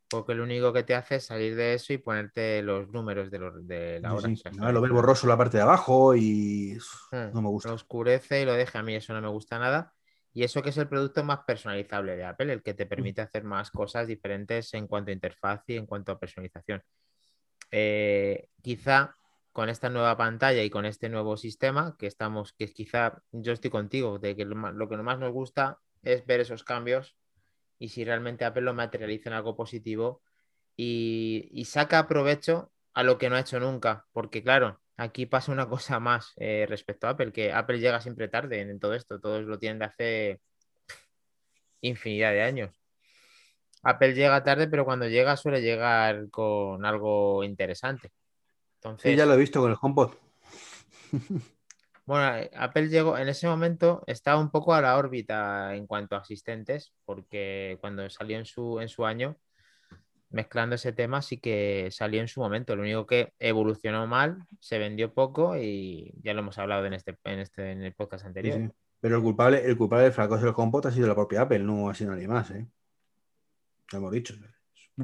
porque lo único que te hace es salir de eso y ponerte los números de, los, de la hora. sí, O sea, no, está lo ves borroso la parte de abajo y Hmm, no me gusta. Lo oscurece y lo deja. A mí eso no me gusta nada. Y eso que es el producto más personalizable de Apple, el que te permite hacer más cosas diferentes en cuanto a interfaz y en cuanto a personalización. Eh, quizá con esta nueva pantalla y con este nuevo sistema, que estamos, que quizá yo estoy contigo, de que lo, lo que más nos gusta es ver esos cambios y si realmente Apple lo materializa en algo positivo y, y saca provecho a lo que no ha hecho nunca. Porque claro, aquí pasa una cosa más eh, respecto a Apple, que Apple llega siempre tarde en todo esto, todos lo tienen de hace infinidad de años. Apple llega tarde, pero cuando llega suele llegar con algo interesante. Entonces, Sí, ya lo he visto con el HomePod. bueno, eh, Apple llegó en ese momento, estaba un poco a la órbita en cuanto a asistentes, porque cuando salió en su, en su año, mezclando ese tema, sí que salió en su momento. Lo único que evolucionó mal, se vendió poco y ya lo hemos hablado en este, en este, en el podcast anterior. sí. Pero el culpable, el culpable del fracaso del HomePod ha sido la propia Apple, no ha sido nadie más, ¿eh? Lo hemos dicho.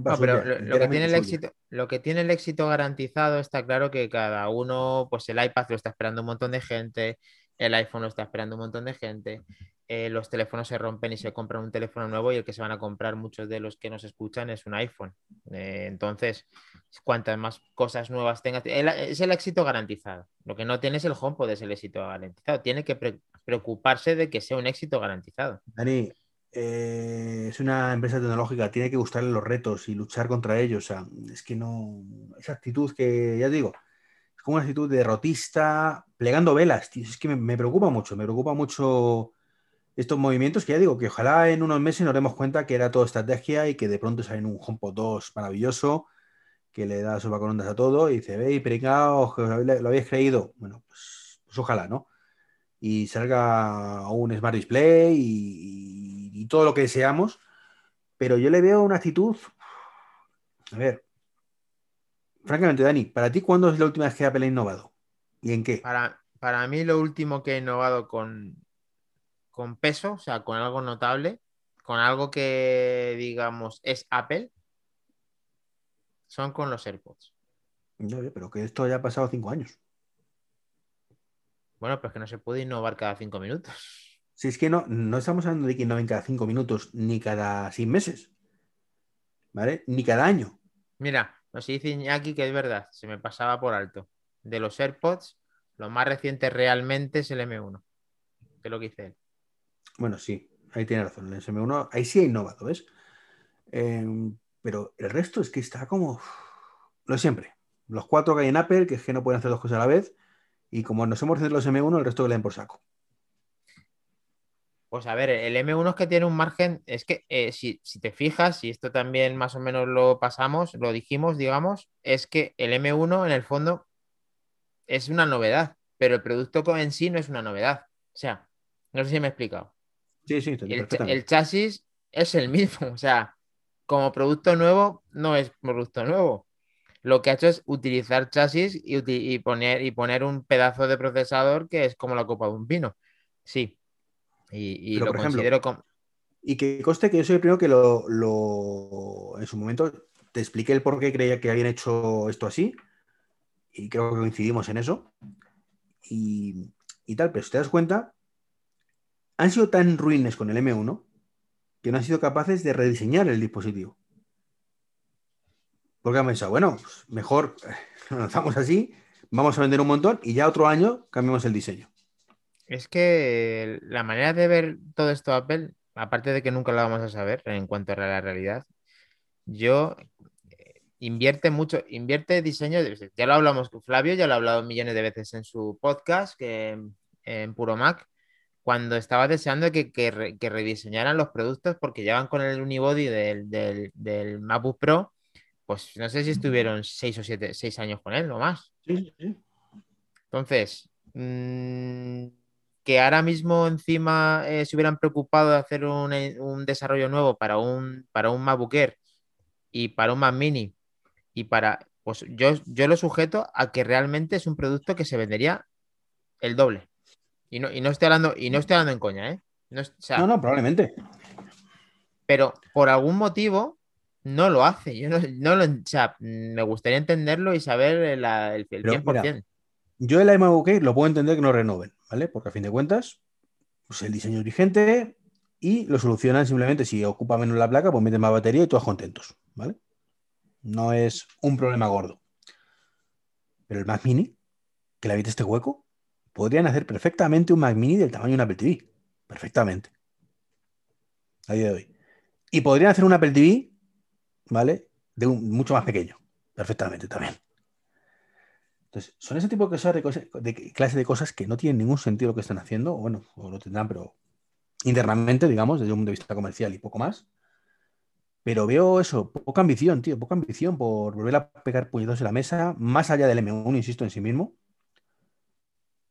No, pero lo, lo que tiene el éxito, lo que tiene el éxito garantizado está claro que cada uno, pues el iPad lo está esperando un montón de gente, el iPhone lo está esperando un montón de gente, eh, los teléfonos se rompen y se compran un teléfono nuevo y el que se van a comprar muchos de los que nos escuchan es un iPhone. Eh, entonces, cuantas más cosas nuevas tengas, el- es el éxito garantizado. Lo que no tiene es el HomePod, es el éxito garantizado. Tiene que pre- preocuparse de que sea un éxito garantizado. Dani, eh, es una empresa tecnológica, tiene que gustarle los retos y luchar contra ellos. O sea, es que no. Esa actitud que, ya digo, es como una actitud derrotista, plegando velas, tío. Es que me, preocupa mucho, me preocupa mucho estos movimientos que ya digo, que ojalá en unos meses nos demos cuenta que era todo estrategia y que de pronto sale un HomePod 2 maravilloso, que le da sopa con ondas a todo y dice, veis, pringaos, que os habéis- lo habéis creído. Bueno, pues, pues ojalá, ¿no? Y salga un Smart Display y, y- y todo lo que deseamos, pero yo le veo una actitud. A ver, francamente, Dani, ¿para ti cuándo es la última vez que Apple ha innovado? ¿Y en qué? Para, para mí lo último que he innovado con, con peso, o sea, con algo notable, con algo que digamos es Apple, son con los AirPods. No pero que esto ya ha pasado cinco años. Bueno, pero es que no se puede innovar cada cinco minutos. Si es que no, no estamos hablando de que innoven cada cinco minutos ni cada seis meses, ¿vale? Ni cada año. Mira, nos dice Iñaki que es verdad, se me pasaba por alto. De los AirPods, lo más reciente realmente es el M1, que es lo que dice él. Bueno, sí, ahí tiene razón. El SM1, ahí sí ha innovado, ¿ves? Eh, pero el resto es que está como lo siempre. Los cuatro que hay en Apple, que es que no pueden hacer dos cosas a la vez. Y como nos hemos recibido los M1, el resto que le den por saco. Pues a ver, el M1 es que tiene un margen, es que eh, si, si te fijas, y esto también más o menos lo pasamos, lo dijimos, digamos, es que el M1 en el fondo es una novedad, pero el producto en sí no es una novedad. O sea, no sé si me he explicado. Sí, sí, el, el chasis es el mismo, o sea, como producto nuevo no es producto nuevo. Lo que ha hecho es utilizar chasis y, poner, y poner un pedazo de procesador que es como la copa de un vino. Sí. Y, lo considero como. Y que coste que yo soy el primero que lo, en su momento te expliqué el por qué creía que habían hecho esto así. Y creo que coincidimos en eso. Y, y tal, pero si te das cuenta, han sido tan ruines con el M1 que no han sido capaces de rediseñar el dispositivo. Porque han pensado, bueno, mejor lo lanzamos así, vamos a vender un montón y ya otro año cambiamos el diseño. Es que la manera de ver todo esto Apple, aparte de que nunca lo vamos a saber en cuanto a la realidad, yo eh, invierte mucho, invierte diseño, ya lo hablamos con Flavio, ya lo ha hablado millones de veces en su podcast, que en Puro Mac, cuando estaba deseando que, rediseñaran los productos porque llevan con el unibody del, del, MacBook Pro, pues no sé si estuvieron seis o siete, seis años con él o más. Sí, sí. Entonces, mm, que ahora mismo encima eh, se hubieran preocupado de hacer un, desarrollo nuevo para un, para un MacBook Air y para un Mac Mini y para, pues yo, yo lo sujeto a que realmente es un producto que se vendería el doble. Y no, estoy hablando, y no estoy hablando en coña, ¿eh? No, no, probablemente. Pero por algún motivo no lo hace. Yo no, lo, o sea, me gustaría entenderlo y saber el, el, 100%. yo el iMac lo puedo entender que no renoven, ¿vale? Porque a fin de cuentas, pues el diseño es vigente y lo solucionan simplemente si ocupa menos la placa, pues meten más batería y todos contentos, ¿vale? No es un problema gordo. Pero el Mac Mini, que le habite este hueco, podrían hacer perfectamente un Mac Mini del tamaño de un Apple TV. Perfectamente. A día de hoy. Y podrían hacer un Apple TV, ¿vale? De un mucho más pequeño. Perfectamente también. Entonces, son ese tipo de, cosas, de, clase de cosas que no tienen ningún sentido lo que están haciendo, bueno, o lo tendrán, pero internamente, digamos, desde un punto de vista comercial y poco más. Pero veo eso, poca ambición, tío, poca ambición por volver a pegar puñetos en la mesa, más allá del M1, insisto, en sí mismo.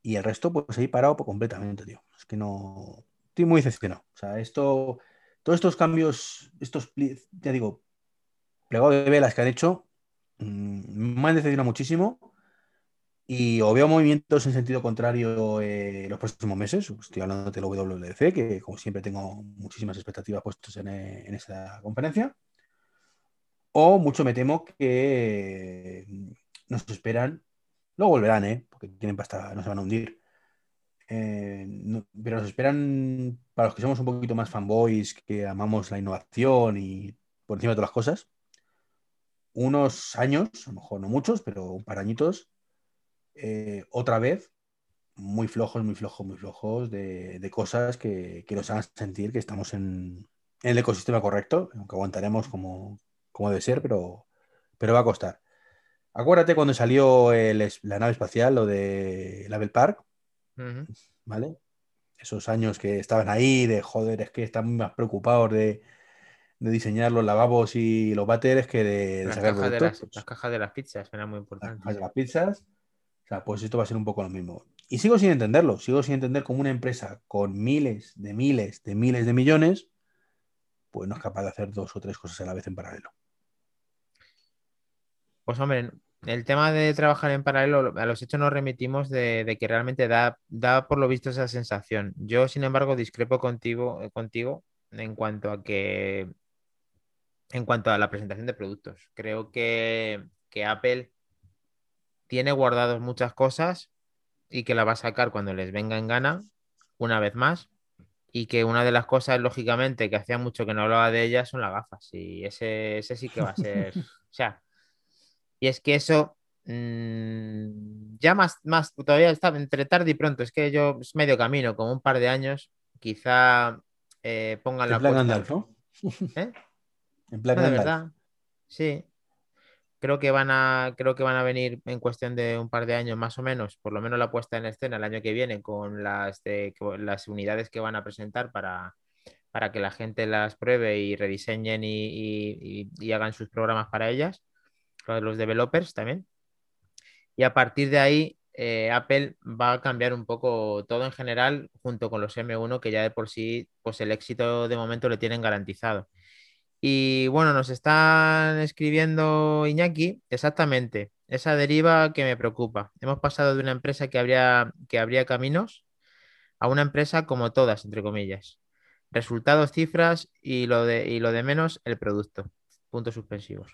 Y el resto, pues ahí parado completamente, tío. Es que no. Estoy muy decepcionado. O sea, esto. Todos estos cambios, estos, ya digo, plegado de velas que han hecho, mm, me han decepcionado muchísimo. Y o veo movimientos en sentido contrario eh, los próximos meses. Estoy hablando de la WWDC, que como siempre tengo muchísimas expectativas puestas en, en esa conferencia. O mucho me temo que nos esperan Luego volverán, ¿eh? Porque tienen pasta, no se van a hundir. Eh, pero nos esperan, para los que somos un poquito más fanboys, que amamos la innovación y por encima de todas las cosas, unos años, a lo mejor no muchos, pero un par añitos, eh, otra vez, muy flojos, muy flojos, muy flojos de, cosas que, nos hagan sentir que estamos en, el ecosistema correcto, aunque aguantaremos como, como debe ser, pero, pero va a costar. Acuérdate cuando salió la nave espacial, lo de Level Park, ¿vale? Esos años que estaban ahí de joder, es que están más preocupados de, diseñar los lavabos y los váteres que de, las cajas de las, las, cajas de las pizzas, era muy importante. Las cajas de las pizzas. O sea, pues esto va a ser un poco lo mismo. Y sigo sin entenderlo, sigo sin entender cómo una empresa con miles de miles de miles de millones, pues no es capaz de hacer dos o tres cosas a la vez en paralelo. Pues hombre, el tema de trabajar en paralelo, a los hechos nos remitimos de, que realmente da, da, por lo visto esa sensación. Yo, sin embargo, discrepo contigo, contigo en cuanto a que en cuanto a la presentación de productos. Creo que, Apple tiene guardados muchas cosas y que la va a sacar cuando les venga en gana, una vez más. Y que una de las cosas, lógicamente, que hacía mucho que no hablaba de ellas son las gafas. Y ese, ese sí que va a ser. o sea, y es que eso mm, ya más, más, todavía está entre tarde y pronto. Es que yo es medio camino, como un par de años, quizá eh, pongan la. En plan ¿no? ¿Eh? En plan de verdad. Sí. Creo que, van a, creo que van a venir en cuestión de un par de años más o menos, por lo menos la puesta en escena el año que viene con las, las unidades que van a presentar para, para que la gente las pruebe y rediseñen y hagan sus programas para ellas de los developers también. Y a partir de ahí, eh, Apple va a cambiar un poco todo en general junto con los M1 que ya de por sí pues el éxito de momento lo tienen garantizado. Y bueno, nos están escribiendo Iñaki, exactamente, esa deriva que me preocupa. Hemos pasado de una empresa que, habría, que abría caminos a una empresa como todas, entre comillas. Resultados, cifras y lo de, y lo de menos, el producto. Puntos suspensivos.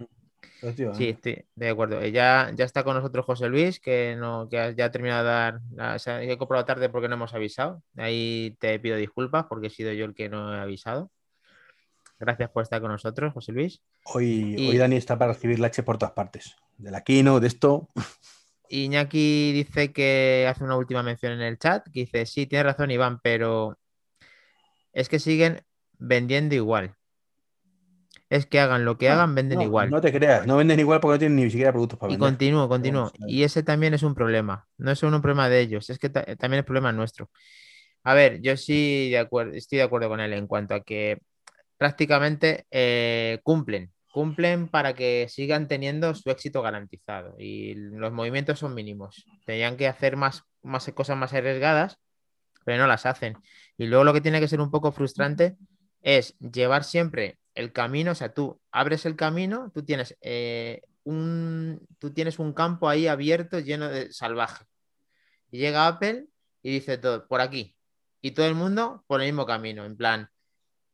Sí, estoy de acuerdo. Eh, ya, ya está con nosotros José Luis, que, no, que ya ha terminado de dar. La, o he comprado tarde porque no hemos avisado. Ahí te pido disculpas porque he sido yo el que no he avisado. Gracias por estar con nosotros, José Luis. Hoy, hoy Dani está para recibir la H por todas partes. De la Kino, de esto. Iñaki dice que hace una última mención en el chat, que dice, sí, tiene razón Iván, pero es que siguen vendiendo igual. Es que hagan lo que hagan, venden igual. No te creas, no venden igual porque no tienen ni siquiera productos para y vender. Y continúo, continúo. Y ese también es un problema. No es solo un problema de ellos, es que también es problema nuestro. A ver, yo sí de acuerdo, estoy de acuerdo con él en cuanto a que prácticamente eh, cumplen cumplen para que sigan teniendo su éxito garantizado y los movimientos son mínimos. Tenían que hacer más, más cosas más arriesgadas, pero no las hacen. Y luego lo que tiene que ser un poco frustrante es llevar siempre el camino, o sea, tú abres el camino, tú tienes, eh, un, tú tienes un campo ahí abierto lleno de salvaje. Y llega Apple y dice todo, por aquí. Y todo el mundo por el mismo camino, en plan,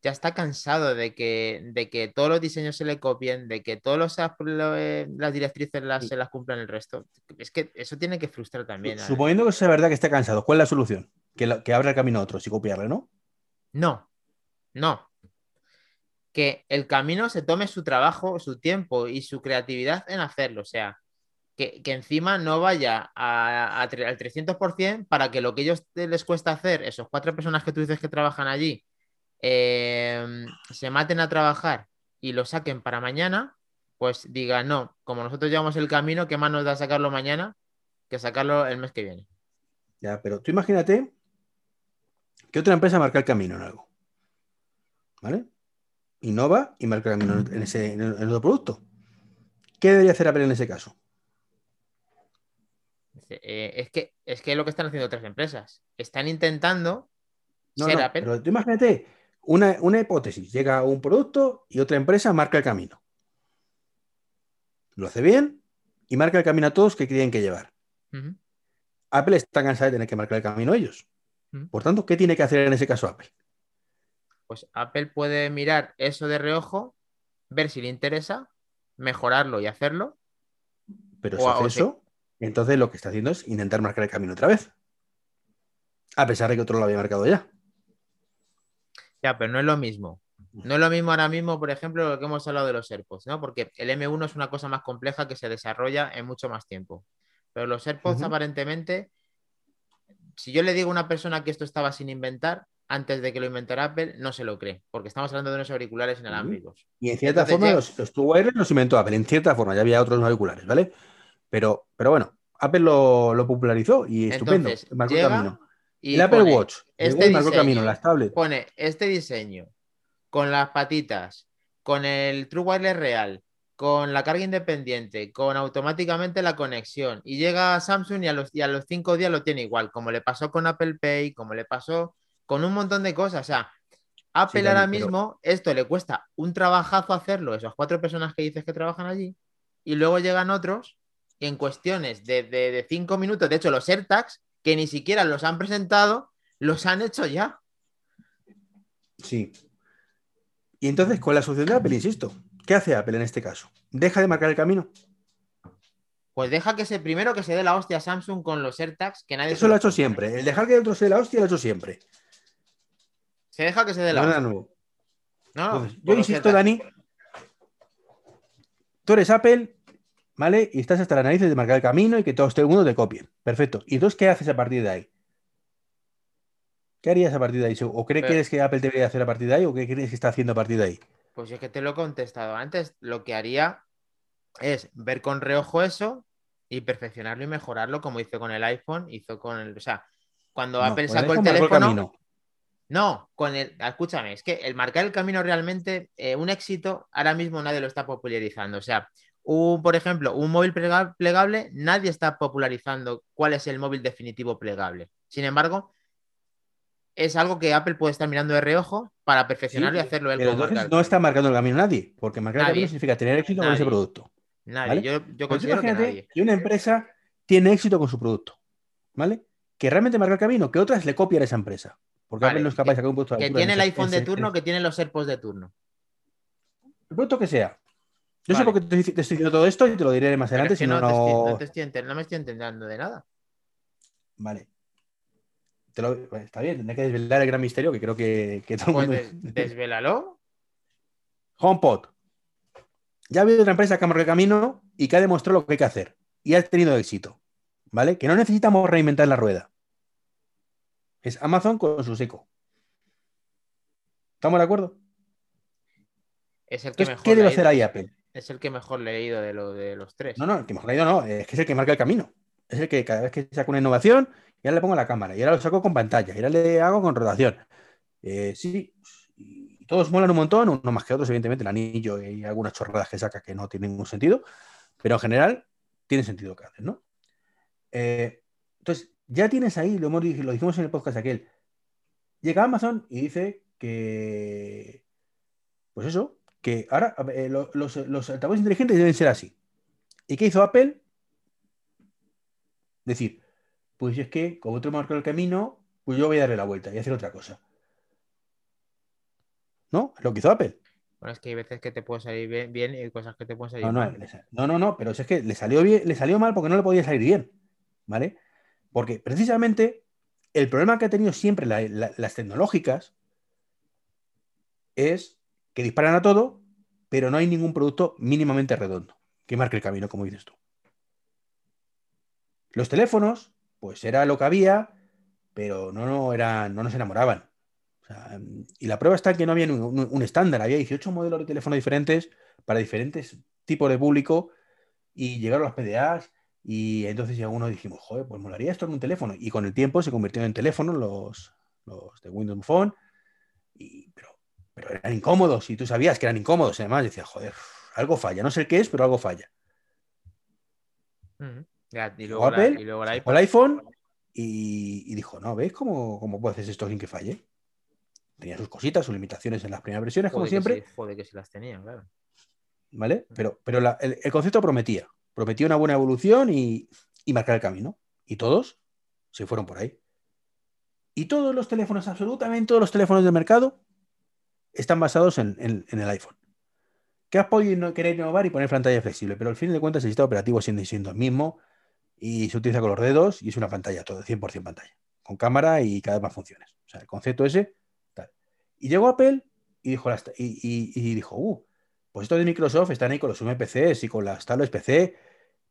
ya está cansado de que, de que todos los diseños se le copien, de que todas eh, las directrices las, se las cumplan el resto. Es que eso tiene que frustrar también. Suponiendo que sea verdad que esté cansado, ¿cuál es la solución? Que, que abra el camino a otros y copiarle, ¿no? No, no. Que el camino se tome su trabajo, su tiempo y su creatividad en hacerlo. O sea, que, encima no vaya al 300% para que lo que ellos les cuesta hacer, esos cuatro personas que tú dices que trabajan allí, Em, se maten a trabajar y lo saquen para mañana, pues diga no, como nosotros llevamos el camino, ¿qué más nos da sacarlo mañana que sacarlo el mes que viene? Ya, pero tú imagínate que otra empresa marca el camino en algo. ¿Vale? Innova y marca el camino en, ese en otro producto. ¿Qué debería hacer Apple en ese caso? Eh, es, que, es que lo que están haciendo otras empresas. Están intentando ser Apple. Pero tú imagínate una, hipótesis, llega un producto y otra empresa marca el camino. Lo hace bien y marca el camino a todos que tienen que llevar. Apple está cansada de tener que marcar el camino a ellos. Por tanto, ¿qué tiene que hacer en ese caso Apple? Pues Apple puede mirar eso de reojo, ver si le interesa, mejorarlo y hacerlo. Pero si hace eso, entonces lo que está haciendo es intentar marcar el camino otra vez. A pesar de que otro lo había marcado ya. Ya, pero no es lo mismo. No es lo mismo ahora mismo, por ejemplo, lo que hemos hablado de los AirPods, ¿no? Porque el M1 es una cosa más compleja que se desarrolla en mucho más tiempo. Pero los AirPods, aparentemente, si yo le digo a una persona que esto estaba sin inventar, antes de que lo inventara Apple, no se lo cree, porque estamos hablando de unos auriculares inalámbricos. Y en cierta forma, los, los True los inventó Apple, en cierta forma, ya había otros auriculares, ¿vale? Pero, pero bueno, Apple lo, popularizó y estupendo, marcó camino. Y el Apple Watch, este camino, las tablets. Pone este diseño con las patitas, con el True Wireless real, con la carga independiente, con automáticamente la conexión. Y llega a Samsung y a los, y a los cinco días lo tiene igual, como le pasó con Apple Pay, como le pasó con un montón de cosas. O sea, Apple ahora mismo, esto le cuesta un trabajazo hacerlo, esas cuatro personas que dices que trabajan allí, y luego llegan otros en cuestiones de, de, de cinco minutos. De hecho, los AirTags que ni siquiera los han presentado, los han hecho ya. Sí. Y entonces, con la solución de Apple, insisto, ¿qué hace Apple en este caso? ¿Deja de marcar el camino? Pues deja que se primero que se dé la hostia a Samsung con los AirTags, que nadie. Eso lo ha hecho siempre. El dejar que otro se dé la hostia lo ha hecho siempre. Se deja que se dé la hostia. Nuevo. No, yo insisto, Dani. Tú eres Apple, ¿vale? Y estás hasta la nariz de marcar el camino y que todo este mundo te copie. Perfecto. ¿Y entonces qué haces a partir de ahí? ¿Qué harías a partir de ahí? ¿O crees que Apple debería hacer a partir de ahí? ¿O qué crees que está haciendo a partir de ahí? Pues es que te lo he contestado antes. Lo que haría es ver con reojo eso y perfeccionarlo y mejorarlo como hizo con el iPhone, hizo con el. O sea, cuando Apple sacó el, teléfono. no, con el. Escúchame, es que el marcar el camino realmente, eh, un éxito, ahora mismo nadie lo está popularizando. O sea, un, por ejemplo, un móvil plega- plegable, nadie está popularizando cuál es el móvil definitivo plegable. Sin embargo, es algo que Apple puede estar mirando de reojo para perfeccionarlo y hacerlo él Pero entonces no está marcando el camino nadie, porque marcar el camino significa tener éxito con ese producto. Nadie. ¿vale? Yo, yo considero que nadie. que una empresa tiene éxito con su producto, ¿vale? Que realmente marca el camino, que otras le copian a esa empresa. Porque Vale, Apple no es capaz de sacar un producto Que tiene en el iPhone de turno, que tiene los AirPods de turno. El producto que sea. Yo sé Vale. por qué te, te estoy diciendo todo esto y te lo diré más adelante, es que si no, no, te estoy- no- no te estoy enter- no me estoy entendiendo de nada. Vale. Te lo- bueno, está bien, tendré que desvelar el gran misterio que creo que, que todo el Pues mundo... des- desvélalo. HomePod. Ya ha habido otra empresa que ha el camino y que ha demostrado lo que hay que hacer. Y ha tenido éxito. ¿Vale? Que no necesitamos reinventar la rueda. Es Amazon con su seco. ¿Estamos de acuerdo? Es el que Entonces, mejor ¿qué debe hacer ahí Apple? Es el que mejor leído de, lo, de los tres. No, no, el que mejor ido no, es que es el que marca el camino. Es el que cada vez que saca una innovación, y ahora le pongo la cámara, y ahora lo saco con pantalla, y ahora le hago con rotación. Eh, sí, todos molan un montón, uno más que otros, evidentemente, el anillo y algunas chorradas que saca que no tienen ningún sentido, pero en general tiene sentido que haces, ¿no? Eh, entonces, ya tienes ahí, lo, lo dijimos en el podcast aquel, llega Amazon y dice que, pues eso, que ahora eh, lo- los, los altavoces inteligentes deben ser así. ¿Y qué hizo Apple? Decir, pues es que como otro marcó el camino, pues yo voy a darle la vuelta y hacer otra cosa. ¿No? Es lo que hizo Apple. Bueno, es que hay veces que te puede salir bien, bien y hay cosas que te pueden salir No, no, mal. no, no, no, pero es que le salió bien, le salió mal porque no le podía salir bien. ¿Vale? Porque precisamente el problema que ha tenido siempre la- la- las tecnológicas es que disparan a todo, pero no hay ningún producto mínimamente redondo que marque el camino, como dices tú. Los teléfonos, pues era lo que había, pero no, no, eran, no nos enamoraban. Y la prueba está que no había un, un- estándar, había 18 modelos de teléfono diferentes para diferentes tipos de público y llegaron los PDAs y entonces ya uno dijimos, joder, pues molaría esto en un teléfono. Y con el tiempo se convirtieron en teléfonos los, los de Windows Phone, y, pero, pero eran incómodos y tú sabías que eran incómodos. Además decías, joder, algo falla, no sé qué es, pero algo falla. Ya, y, luego la- Apple, y luego la iPad. el iPhone y, y dijo, no, ¿ves cómo, cómo puedes hacer esto sin que falle? Tenía sus cositas, sus limitaciones en las primeras versiones, como Joder, siempre, sí, joder, que sí las tenía, claro. ¿vale? Pero, pero la- el, el concepto prometía, prometía una buena evolución y, y marcar el camino. Y todos se fueron por ahí. Y todos los teléfonos, absolutamente todos los teléfonos del mercado, están basados en, el iPhone. Que has podido querer innovar y poner pantalla flexible, pero al fin de cuentas el sistema operativo sigue siendo el mismo y se utiliza con los dedos y es una pantalla todo, 100% pantalla, con cámara y cada vez más funciones. O sea, el concepto ese, tal. Y llegó Apple y dijo, y dijo, uh, pues estos de Microsoft están ahí con los MPCs y con las tablets PC,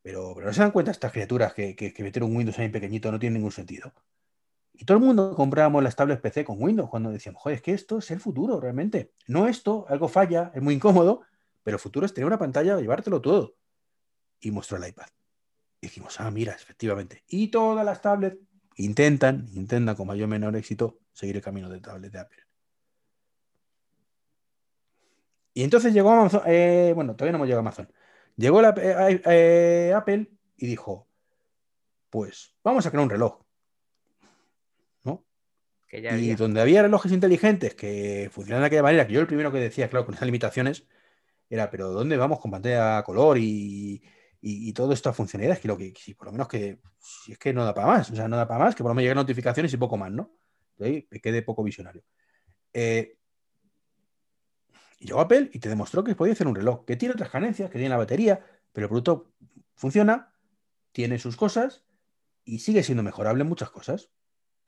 pero, pero no se dan cuenta estas criaturas que, que, que meter un Windows ahí pequeñito no tiene ningún sentido. Y todo el mundo comprábamos las tablets PC con Windows cuando decíamos, joder, es que esto es el futuro realmente. No esto, algo falla, es muy incómodo, pero el futuro es tener una pantalla, llevártelo todo. Y mostró el iPad. Y dijimos, ah, mira, efectivamente. Y todas las tablets intentan, intentan con mayor o menor éxito seguir el camino de tablet de Apple. Y entonces llegó Amazon, eh, bueno, todavía no hemos llegado a Amazon. Llegó la, eh, eh, Apple y dijo, pues vamos a crear un reloj. ¿No? Que ya Y donde había relojes inteligentes que funcionaban de aquella manera, que yo el primero que decía, claro, con esas limitaciones, era, pero ¿dónde vamos con pantalla color y, y, y toda esta funcionalidad? Es que lo que, si por lo menos que, si es que no da para más, o sea, no da para más, que por lo menos lleguen notificaciones y poco más, ¿no? De ahí me quedé poco visionario. Eh, y llegó Apple y te demostró que podía hacer un reloj, que tiene otras carencias, que tiene la batería, pero el producto funciona, tiene sus cosas y sigue siendo mejorable en muchas cosas.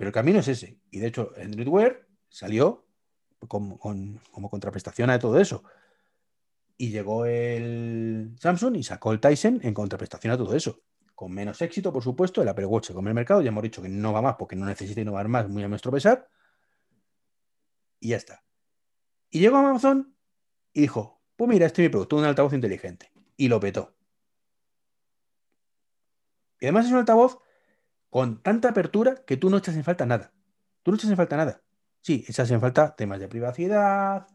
Pero el camino es ese. Y de hecho, Android Wear salió como, como contraprestación a todo eso. Y llegó el Samsung y sacó el Tyson en contraprestación a todo eso. Con menos éxito, por supuesto, el Apple Watch se come el mercado. Ya hemos dicho que no va más porque no necesita innovar más, muy a nuestro pesar. Y ya está. Y llegó Amazon y dijo: Pues mira, este es mi producto, un altavoz inteligente. Y lo petó. Y además es un altavoz con tanta apertura que tú no echas en falta nada. Tú no echas en falta nada. Sí, echas en falta temas de privacidad,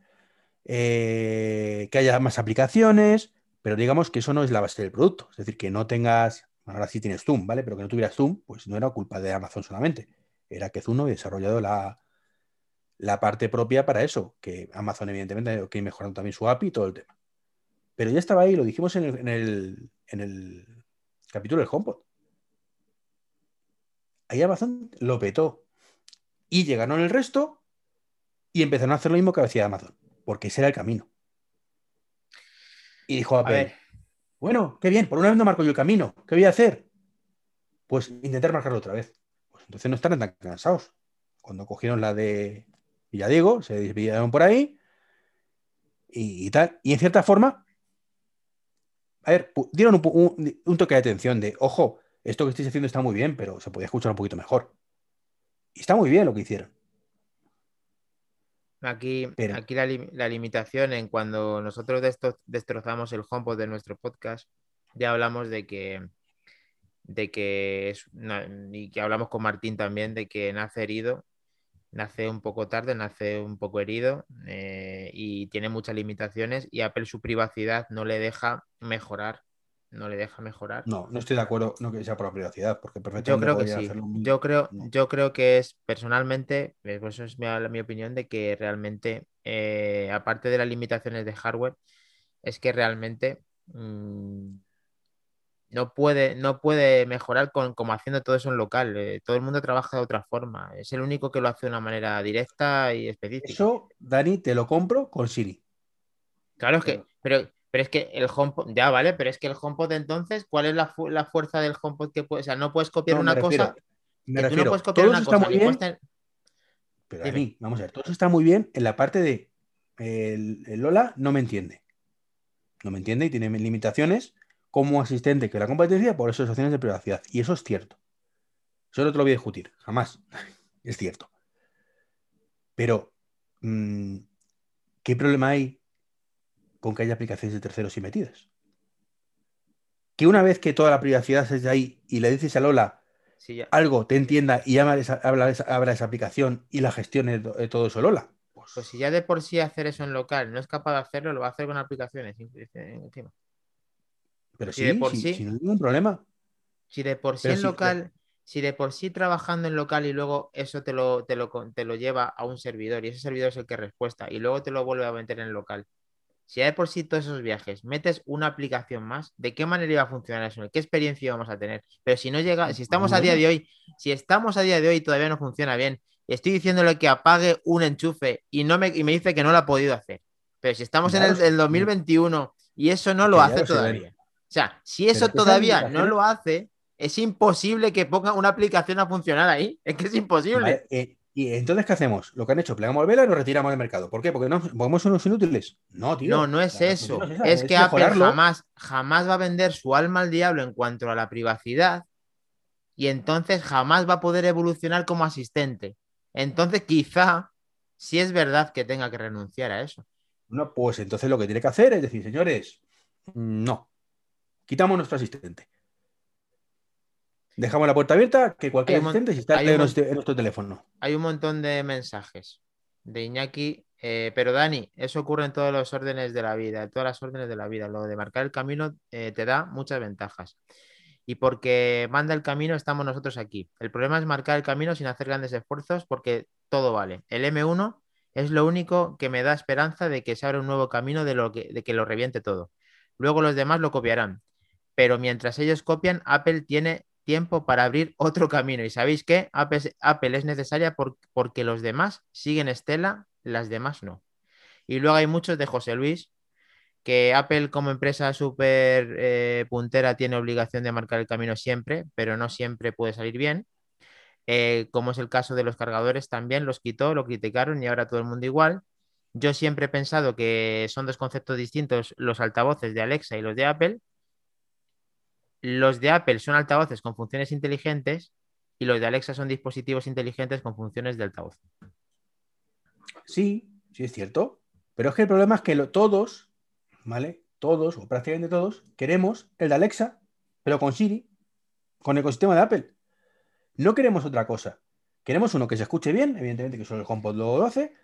eh, que haya más aplicaciones, Pero digamos que eso no es la base del producto. Es decir, que no tengas, ahora sí tienes Zoom, ¿vale? Pero que no tuvieras Zoom, pues no era culpa de Amazon solamente. Era que Zoom había desarrollado la, la parte propia para eso, que Amazon evidentemente que mejorando también su API y todo el tema. Pero ya estaba ahí, lo dijimos en el, en el, en el capítulo del HomePod. Ahí Amazon lo petó. Y llegaron el resto y empezaron a hacer lo mismo que hacía Amazon, porque ese era el camino. Y dijo Apple, bueno, qué bien, por una vez no marco yo el camino, ¿qué voy a hacer? Pues intentar marcarlo otra vez. Pues entonces no estarán tan cansados. Cuando cogieron la de Villadiego, se desviaron por ahí y, tal. Y en cierta forma, a ver, dieron un, toque de atención de, ojo, esto que estáis haciendo está muy bien, pero se podía escuchar un poquito mejor. Y está muy bien lo que hicieron. Aquí, aquí la, limitación en cuando nosotros destrozamos el HomePod de nuestro podcast, ya hablamos de que, de que y que hablamos con Martín también, de que nace herido, nace un poco tarde, nace un poco herido eh, y tiene muchas limitaciones y Apple su privacidad no le deja mejorar no le deja mejorar. No, no estoy de acuerdo, no que sea por la privacidad, porque perfectamente Yo creo que sí. Yo creo, yo creo que es personalmente, eh, pues eso es mi, mi opinión de que realmente, eh, aparte de las limitaciones de hardware, es que realmente mm, no, puede, no puede mejorar con, como haciendo todo eso en local. Eh, todo el mundo trabaja de otra forma. Es el único que lo hace de una manera directa y específica. Eso, Dani, te lo compro con Siri. Claro, es que, pero pero es que el HomePod, ya vale, pero es que el HomePod entonces, ¿cuál es la, fuerza del HomePod que puede? O sea, no puedes copiar una cosa. Me refiero, no puedes copiar una cosa. Muy bien, Pero a mí, vamos a ver, todo eso está muy bien en la parte de el, Lola no me entiende. No me entiende y tiene limitaciones como asistente que la competencia por esas opciones de privacidad. Y eso es cierto. Eso no te lo voy a discutir, jamás. es cierto. Pero, mm, ¿qué problema hay con que haya aplicaciones de terceros y metidas. Que una vez que toda la privacidad es de ahí y le dices a Lola algo, te entienda y abra esa, abra esa aplicación y la gestione todo eso Lola. Pues... pues... si ya de por sí hacer eso en local no es capaz de hacerlo, lo va a hacer con aplicaciones encima. Pero si sí, de por sí, sin ningún problema. Si de por sí en local, si de por sí trabajando en local y luego eso te lo, te lo, te lo lleva a un servidor y ese servidor es el que respuesta y luego te lo vuelve a meter en local si hay por sí todos esos viajes metes una aplicación más, ¿de qué manera iba a funcionar eso? ¿Qué experiencia vamos a tener? Pero si no llega, si estamos a día de hoy, si estamos a día de hoy y todavía no funciona bien, y estoy diciéndole que apague un enchufe y, no me, me dice que no lo ha podido hacer. Pero si estamos en el, 2021 y eso no lo hace todavía. O sea, si eso todavía no lo hace, es imposible que ponga una aplicación a funcionar ahí. Es que es imposible. Eh, y entonces, ¿qué hacemos? Lo que han hecho, plegamos el vela y nos retiramos del mercado. ¿Por qué? Porque no somos unos inútiles. No, tío. No, no es eso. Es, que Apple jamás, jamás va a vender su alma al diablo en cuanto a la privacidad y entonces jamás va a poder evolucionar como asistente. Entonces, quizá sí es verdad que tenga que renunciar a eso. No, pues entonces lo que tiene que hacer es decir, señores, no, quitamos nuestro asistente. Dejamos la puerta abierta, que cualquier asistente si está en, nuestro teléfono. Hay un montón de mensajes de Iñaki, eh, pero Dani, eso ocurre en todos los órdenes de la vida, en todas las órdenes de la vida. Lo de marcar el camino eh, te da muchas ventajas. Y porque manda el camino, estamos nosotros aquí. El problema es marcar el camino sin hacer grandes esfuerzos porque todo vale. El M1 es lo único que me da esperanza de que se abra un nuevo camino de, lo que, de que lo reviente todo. Luego los demás lo copiarán. Pero mientras ellos copian, Apple tiene tiempo para abrir otro camino. Y sabéis que Apple, es necesaria porque los demás siguen Estela, las demás no. Y luego hay muchos de José Luis, que Apple como empresa súper eh, puntera tiene obligación de marcar el camino siempre, pero no siempre puede salir bien. Eh, como es el caso de los cargadores, también los quitó, lo criticaron y ahora todo el mundo igual. Yo siempre he pensado que son dos conceptos distintos los altavoces de Alexa y los de Apple, los de Apple son altavoces con funciones inteligentes y los de Alexa son dispositivos inteligentes con funciones de altavoz. Sí, sí es cierto. Pero es que el problema es que todos, ¿vale? Todos, o prácticamente todos, queremos el de Alexa, pero con Siri, con el ecosistema de Apple. No queremos otra cosa. Queremos uno que se escuche bien, evidentemente que solo el HomePod lo hace,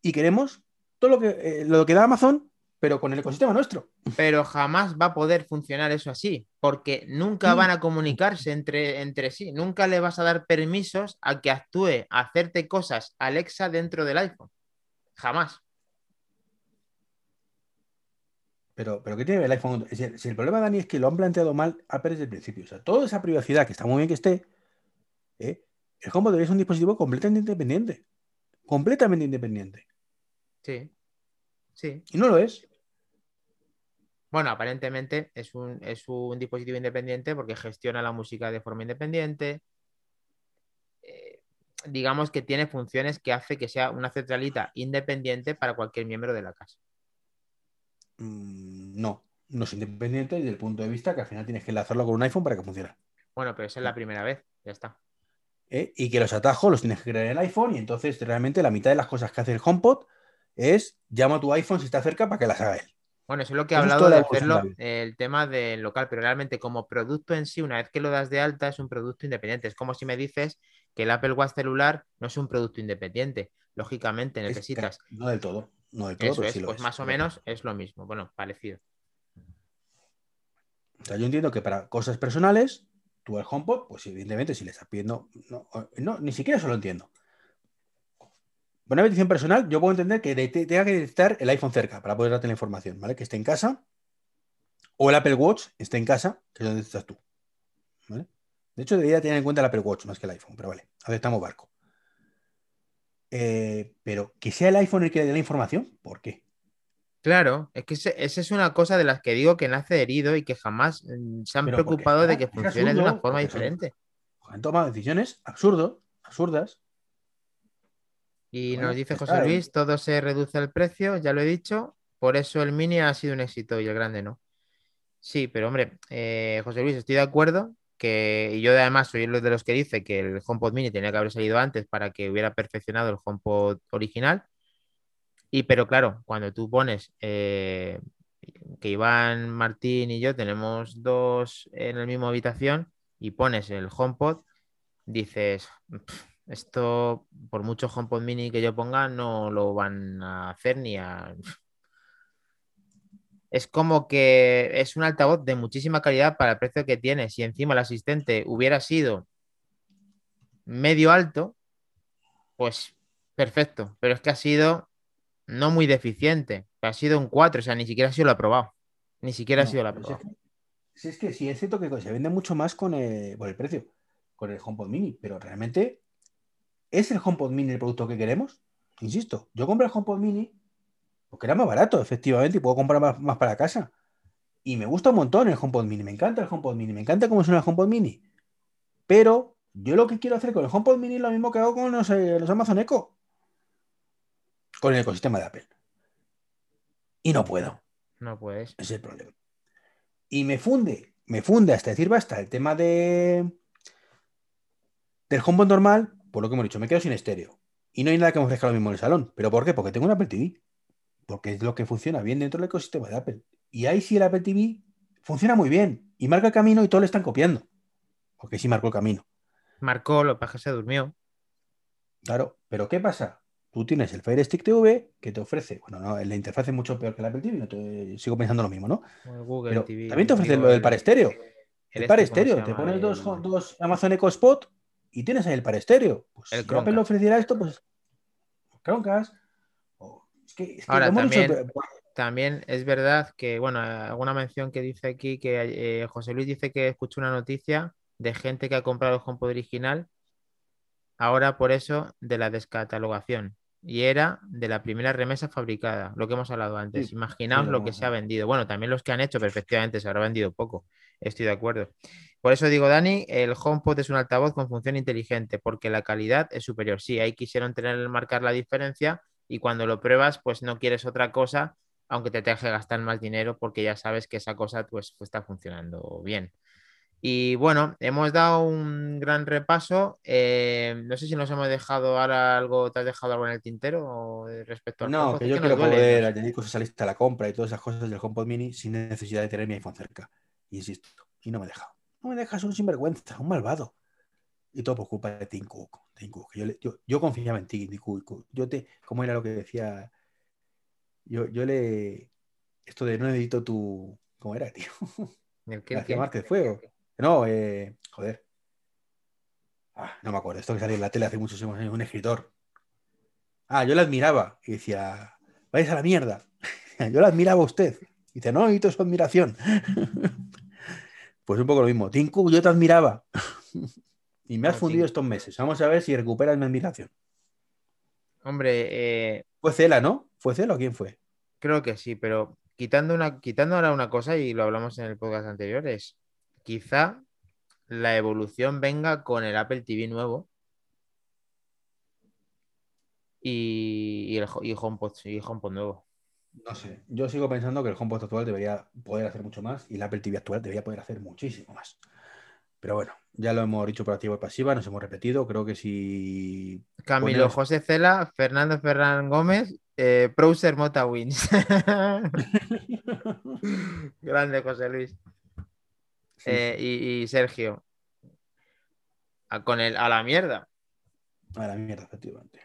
y queremos todo lo que, eh, lo que da Amazon pero con el ecosistema nuestro. Pero jamás va a poder funcionar eso así, porque nunca Mm. van a comunicarse entre, entre sí. Nunca le vas a dar permisos a que actúe, a hacerte cosas Alexa dentro del iPhone. Jamás. Pero, pero ¿qué tiene el iPhone? Si, si el problema, Dani, es que lo han planteado mal Apple desde el principio. O sea, toda esa privacidad, que está muy bien que esté, ¿eh? el HomePod es un dispositivo completamente independiente. Completamente independiente. Sí. Sí. Y no lo es. Bueno, aparentemente es un, es un dispositivo independiente porque gestiona la música de forma independiente. Eh, digamos que tiene funciones que hace que sea una centralita independiente para cualquier miembro de la casa. Mm, no, no es independiente desde el punto de vista que al final tienes que enlazarlo con un iPhone para que funcione. Bueno, pero esa es la primera vez. Ya está. ¿eh? Y que los atajos los tienes que crear en el iPhone y entonces realmente la mitad de las cosas que hace el HomePod es llama a tu iPhone si está cerca para que las haga él. Bueno, eso es lo que he hablado de hacerlo, el tema del local, pero realmente como producto en sí, una vez que lo das de alta, es un producto independiente. Es como si me dices que el Apple Watch celular no es un producto independiente. Lógicamente Es- necesitas. no del todo, no del todo, Eso pero es, sí lo pues es. más o menos es lo mismo. Bueno, parecido. O sea, yo entiendo que para cosas personales, tú el HomePod, pues evidentemente si le estás pidiendo, no, no, ni siquiera eso lo entiendo. Una petición personal, yo puedo entender que tenga que estar el iPhone cerca para poder darte la información, ¿vale? Que esté en casa o el Apple Watch esté en casa, que es donde estás tú. ¿vale? De hecho, debería tener en cuenta el Apple Watch más que el iPhone, pero vale, aceptamos barco. Eh, pero que sea el iPhone el que le dé la información, ¿por qué? Claro, es que esa es una cosa de las que digo que nace herido y que jamás mm, se han Pero porque, preocupado de que funcione de una forma diferente. Han tomado decisiones absurdo, absurdas. Y Bueno, nos dice José está, Luis, todo se reduce al precio, ya lo he dicho, por eso el mini ha sido un éxito y el grande no. Sí, pero hombre, eh, José Luis, estoy de acuerdo que, y yo además soy uno de los que dice que el HomePod mini tenía que haber salido antes para que hubiera perfeccionado el HomePod original. Y pero claro, cuando tú pones eh, que Iván, Martín y yo tenemos dos en la misma habitación y pones el HomePod, dices, "Pff, esto por mucho HomePod mini que yo ponga no lo van a hacer ni a... Es como que es un altavoz de muchísima calidad para el precio que tiene. Si encima el asistente hubiera sido medio alto, pues perfecto. Pero es que ha sido no muy deficiente. Ha sido un 4, o sea, ni siquiera ha sido lo aprobado. Ni siquiera ha sido lo pero si es aprobado. que- Si es que sí, es cierto que se vende mucho más con el, por el precio, con el HomePod Mini, pero realmente ¿es el HomePod Mini el producto que queremos? Insisto, yo compré el HomePod Mini porque era más barato, efectivamente, y puedo comprar más, más para casa. Y me gusta un montón el HomePod Mini, me encanta el HomePod Mini, me encanta cómo suena el HomePod Mini. Pero yo lo que quiero hacer con el HomePod Mini es lo mismo que hago con los, eh, los Amazon Echo. Con el ecosistema de Apple. Y no puedo. No puedes. Es el problema. Y me funde, me funde hasta decir basta el tema de del HomePod normal, por lo que hemos dicho, me quedo sin estéreo. Y no hay nada que me ofrezca lo mismo en el salón. ¿Pero por qué? Porque tengo un Apple TV. Porque es lo que funciona bien dentro del ecosistema de Apple. Y ahí sí el Apple TV funciona muy bien. Y marca el camino y todos le están copiando. Porque sí marcó el camino. Marcó, lo que se durmió. Claro. Pero ¿qué pasa? Tú tienes el Fire Stick TV que te ofrece, bueno, no, la interfaz es mucho peor que el Apple TV, no te, sigo pensando lo mismo, ¿no? El Google Pero TV. también te ofrece digo, lo del el- par estéreo. el El este, par ¿cómo estéreo, te pones dos, El- dos Amazon Echo Spot y tienes ahí el par estéreo. Pues El si Apple ofreciera esto, pues Chromecast. o- es que, es que Ahora, dicho, también- pero- También es verdad que, bueno, alguna mención que dice aquí que eh, José Luis dice que escuchó una noticia de gente que ha comprado el HomePod original, ahora por eso de la descatalogación. Y era de la primera remesa fabricada, lo que hemos hablado antes. Sí, Imaginaos sí, lo que se ha vendido. Bueno, también los que han hecho, perfectamente, se habrá vendido poco. Estoy de acuerdo. Por eso digo, Dani, el HomePod es un altavoz con función inteligente, porque la calidad es superior. Sí, ahí quisieron tener marcar la diferencia y cuando lo pruebas, pues no quieres otra cosa, aunque te tengas que gastar más dinero, porque ya sabes que esa cosa pues, está funcionando bien. Y bueno, hemos dado un gran repaso. Eh, no sé si nos hemos dejado ahora algo, ¿te has dejado algo en el tintero o, eh, respecto al no, HomePod? que yo quiero poder añadir cosas a la lista de la compra y todas esas cosas del HomePod Mini sin necesidad de tener mi iPhone cerca. Y insisto, y no me deja. No me dejas un sinvergüenza, un malvado. Y todo por culpa de Tim Cook. Tim Cook. Yo, yo, yo confiaba en ti, Tim Cook. Yo te, ¿cómo era lo que decía? Yo, yo le, esto de no necesito tu. ¿Cómo era, tío? ¿El qué? Márquez Fuego. No, eh, joder. Ah, no me acuerdo. Esto que salió en la tele hace muchos años, un escritor. Ah, yo la admiraba. Y decía, vais a la mierda. Yo la admiraba a usted. Y dice, no necesito su admiración. Pues un poco lo mismo. Tim Cook, yo te admiraba. Y me has No, fundido estos meses. Vamos a ver si recuperas mi admiración. Hombre, eh, Fue Cela, ¿no? ¿Fue Cela o quién fue? creo que sí, pero quitando, una, quitando ahora una cosa, y lo hablamos en el podcast anterior, es quizá la evolución venga con el Apple TV nuevo y, y el y HomePod, y HomePod nuevo. No sé. Yo sigo pensando que el HomePod actual debería poder hacer mucho más y el Apple TV actual debería poder hacer muchísimo más. Pero bueno, ya lo hemos dicho por activa y pasiva, nos hemos repetido. Creo que si Camilo Pones- José Cela, Fernando Ferran Gómez, eh, Browser Mota Wins. Grande José Luis. Sí, Eh, y, y Sergio. A, con el, a la mierda. A la mierda, efectivamente.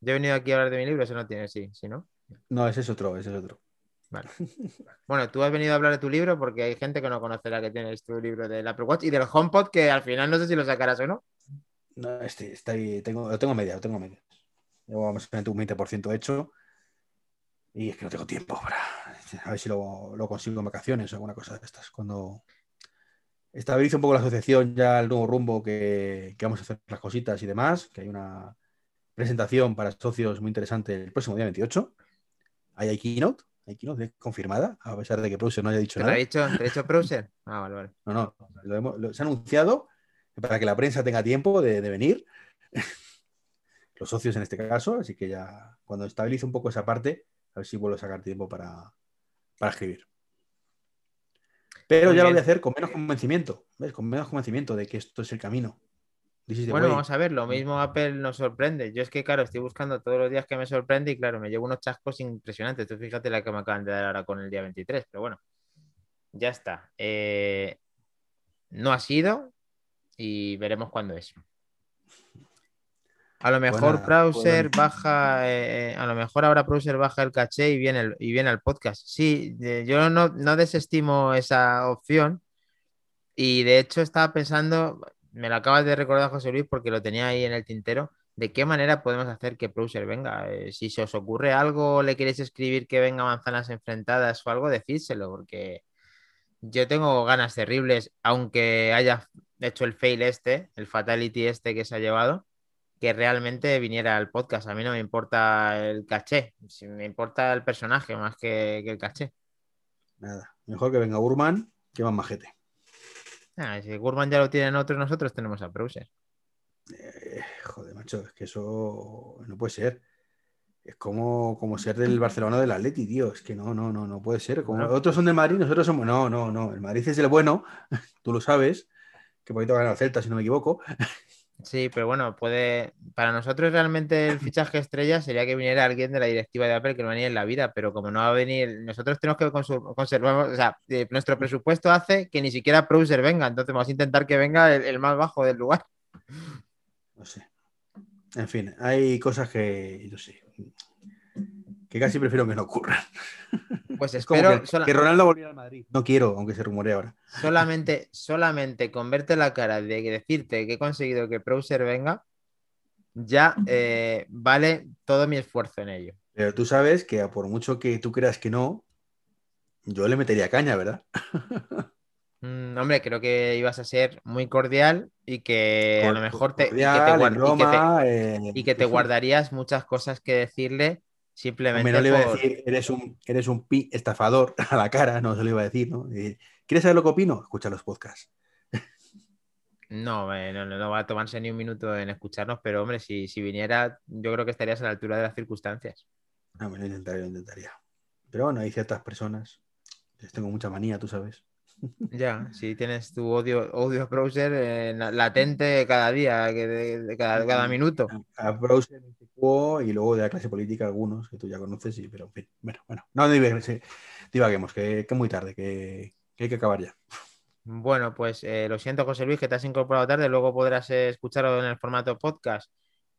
Yo he venido aquí a hablar de mi libro, eso no tiene, sí, sí, ¿no? No, ese es otro, ese es otro. Vale. Bueno, tú has venido a hablar de tu libro porque hay gente que no conocerá que tienes tu libro del Apple Watch y del HomePod que al final no sé si lo sacarás o no. No, este, está ahí, tengo, lo tengo media, lo tengo media. Llevo menos un 20% hecho. Y es que no tengo tiempo para. A ver si lo, lo consigo en vacaciones o alguna cosa de estas. Cuando estabilice un poco la asociación, ya el nuevo rumbo que, que vamos a hacer las cositas y demás, que hay una presentación para socios muy interesante el próximo día 28. Hay keynote, hay keynote confirmada, a pesar de que Browser no haya dicho ¿Te lo ha nada. dicho, te lo ha dicho Browser? Ah, vale, vale. No, no, lo hemos- lo- se ha anunciado para que la prensa tenga tiempo de, de venir, los socios en este caso, así que ya cuando estabilice un poco esa parte, a ver si vuelvo a sacar tiempo para, para escribir. Pero Muy ya lo voy a hacer con menos convencimiento, ¿ves? Con menos convencimiento de que esto es el camino. Bueno, vamos a ver, lo mismo Apple nos sorprende. Yo es que, claro, estoy buscando todos los días que me sorprende y, claro, me llevo unos chascos impresionantes. Tú fíjate la que me acaban de dar ahora con el día 23, pero bueno, ya está. Eh, no ha sido y veremos cuándo es. A lo mejor Browser baja, eh, a lo mejor ahora Browser baja el caché y viene, el- y viene al podcast. Sí, yo no, no desestimo esa opción y de hecho estaba pensando, me lo acabas de recordar José Luis porque lo tenía ahí en el tintero, de qué manera podemos hacer que Browser venga. Eh, si se os ocurre algo le queréis escribir que venga manzanas enfrentadas o algo, decídselo porque yo tengo ganas terribles, aunque haya hecho el fail este, el fatality este que se ha llevado, que realmente viniera al podcast. A mí no me importa el caché, me importa el personaje más que, el caché. Nada, mejor que venga Urman, que más majete. Ah, si Gurman ya lo tienen otros, nosotros tenemos a Browser. Eh, joder, macho, es que eso no puede ser. Es como, como ser del Barcelona del Atleti, tío. Es que no, no, no, no puede ser. Como otros son del Madrid, nosotros somos. No, no, no. El Madrid es el bueno, tú lo sabes. Que poquito ganar el Celta, si no me equivoco. Sí, pero bueno, puede. Para nosotros realmente el fichaje estrella sería que viniera alguien de la directiva de Apple que no venía en la vida, pero como no va a venir, nosotros tenemos que conservar, o sea, eh, nuestro presupuesto hace que ni siquiera Browser venga, entonces vamos a intentar que venga el, el más bajo del lugar. No sé. En fin, hay cosas que, yo sé, que casi prefiero que no ocurran. Pues como espero que, sola- que Ronaldo volviera al Madrid. No quiero, aunque se rumorea ahora. solamente, solamente con verte la cara de decirte que he conseguido que Browser venga, ya eh, vale todo mi esfuerzo en ello. Pero tú sabes que por mucho que tú creas que no, yo le metería caña, ¿verdad? Mm, hombre, creo que ibas a ser muy cordial y que a lo mejor te guardarías muchas cosas que decirle simplemente Hombre, no le iba a decir, eres un, eres un pi estafador a la cara, no se lo iba a decir, ¿no? ¿Quieres saber lo que opino? Escucha los podcasts. No, eh, no, no, no va a tomarse ni un minuto en escucharnos, pero hombre, si, si viniera, yo creo que estarías a la altura de las circunstancias. No, me lo intentaría, lo intentaría. Pero bueno, hay ciertas personas, les tengo mucha manía, tú sabes. Ya, si tienes tu odio, odio a browser eh, la- latente cada día, que de, de cada, cada minuto. A Browser, y luego de la clase política algunos que tú ya conoces, y, pero en fin, bueno, bueno, no divaguemos, que, que es muy tarde, que, que hay que acabar ya. Bueno, pues eh, lo siento, José Luis, que te has incorporado tarde, luego podrás eh, escucharlo en el formato podcast.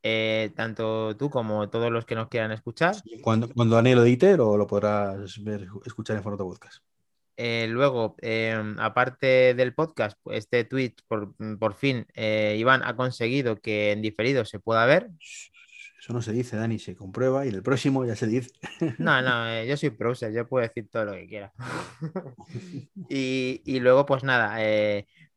eh, tanto tú como todos los que nos quieran escuchar. Cuando, cuando Dani lo edite, lo, lo podrás ver, escuchar en formato podcast. Eh, luego, em, aparte del podcast, este tweet, por, por fin, eh, Iván ha conseguido que en diferido se pueda ver. Eso no se dice, Dani, se comprueba y en el próximo ya se dice. No, no, eh, yo soy browser, yo puedo decir todo lo que quiera. y, y luego, pues nada,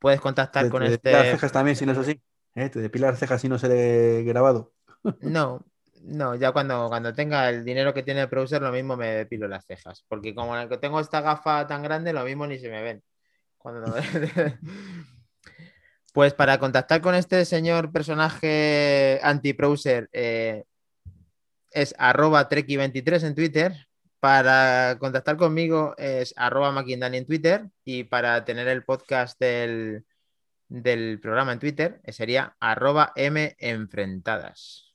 puedes contactar Te- con te este. depilas las cejas también, si no es así. Te depilas las cejas si no se le grabado. No, no, ya cuando, cuando tenga el dinero que tiene el browser, lo mismo me depilo las cejas. Porque como tengo esta gafa tan grande, lo mismo ni se me ven. Pues para contactar con este señor personaje anti-browser eh, es arroba treki23 en Twitter. Para contactar conmigo es arroba maquindani en Twitter. Y para tener el podcast del, del programa en Twitter eh, sería arroba m enfrentadas.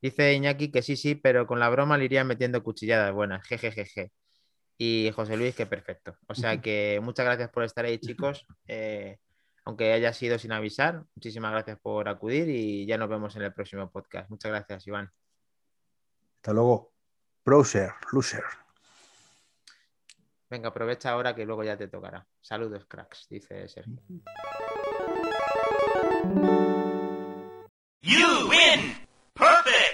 Dice Iñaki que sí, sí, pero con la broma le iría metiendo cuchilladas buenas, jejejeje. Y José Luis, que perfecto. O sea que muchas gracias por estar ahí, chicos. Eh, aunque haya sido sin avisar, muchísimas gracias por acudir y ya nos vemos en el próximo podcast. Muchas gracias, Iván. Hasta luego. Browser, loser. Venga, aprovecha ahora que luego ya te tocará. Saludos, cracks, dice Sergio. You win! Perfect!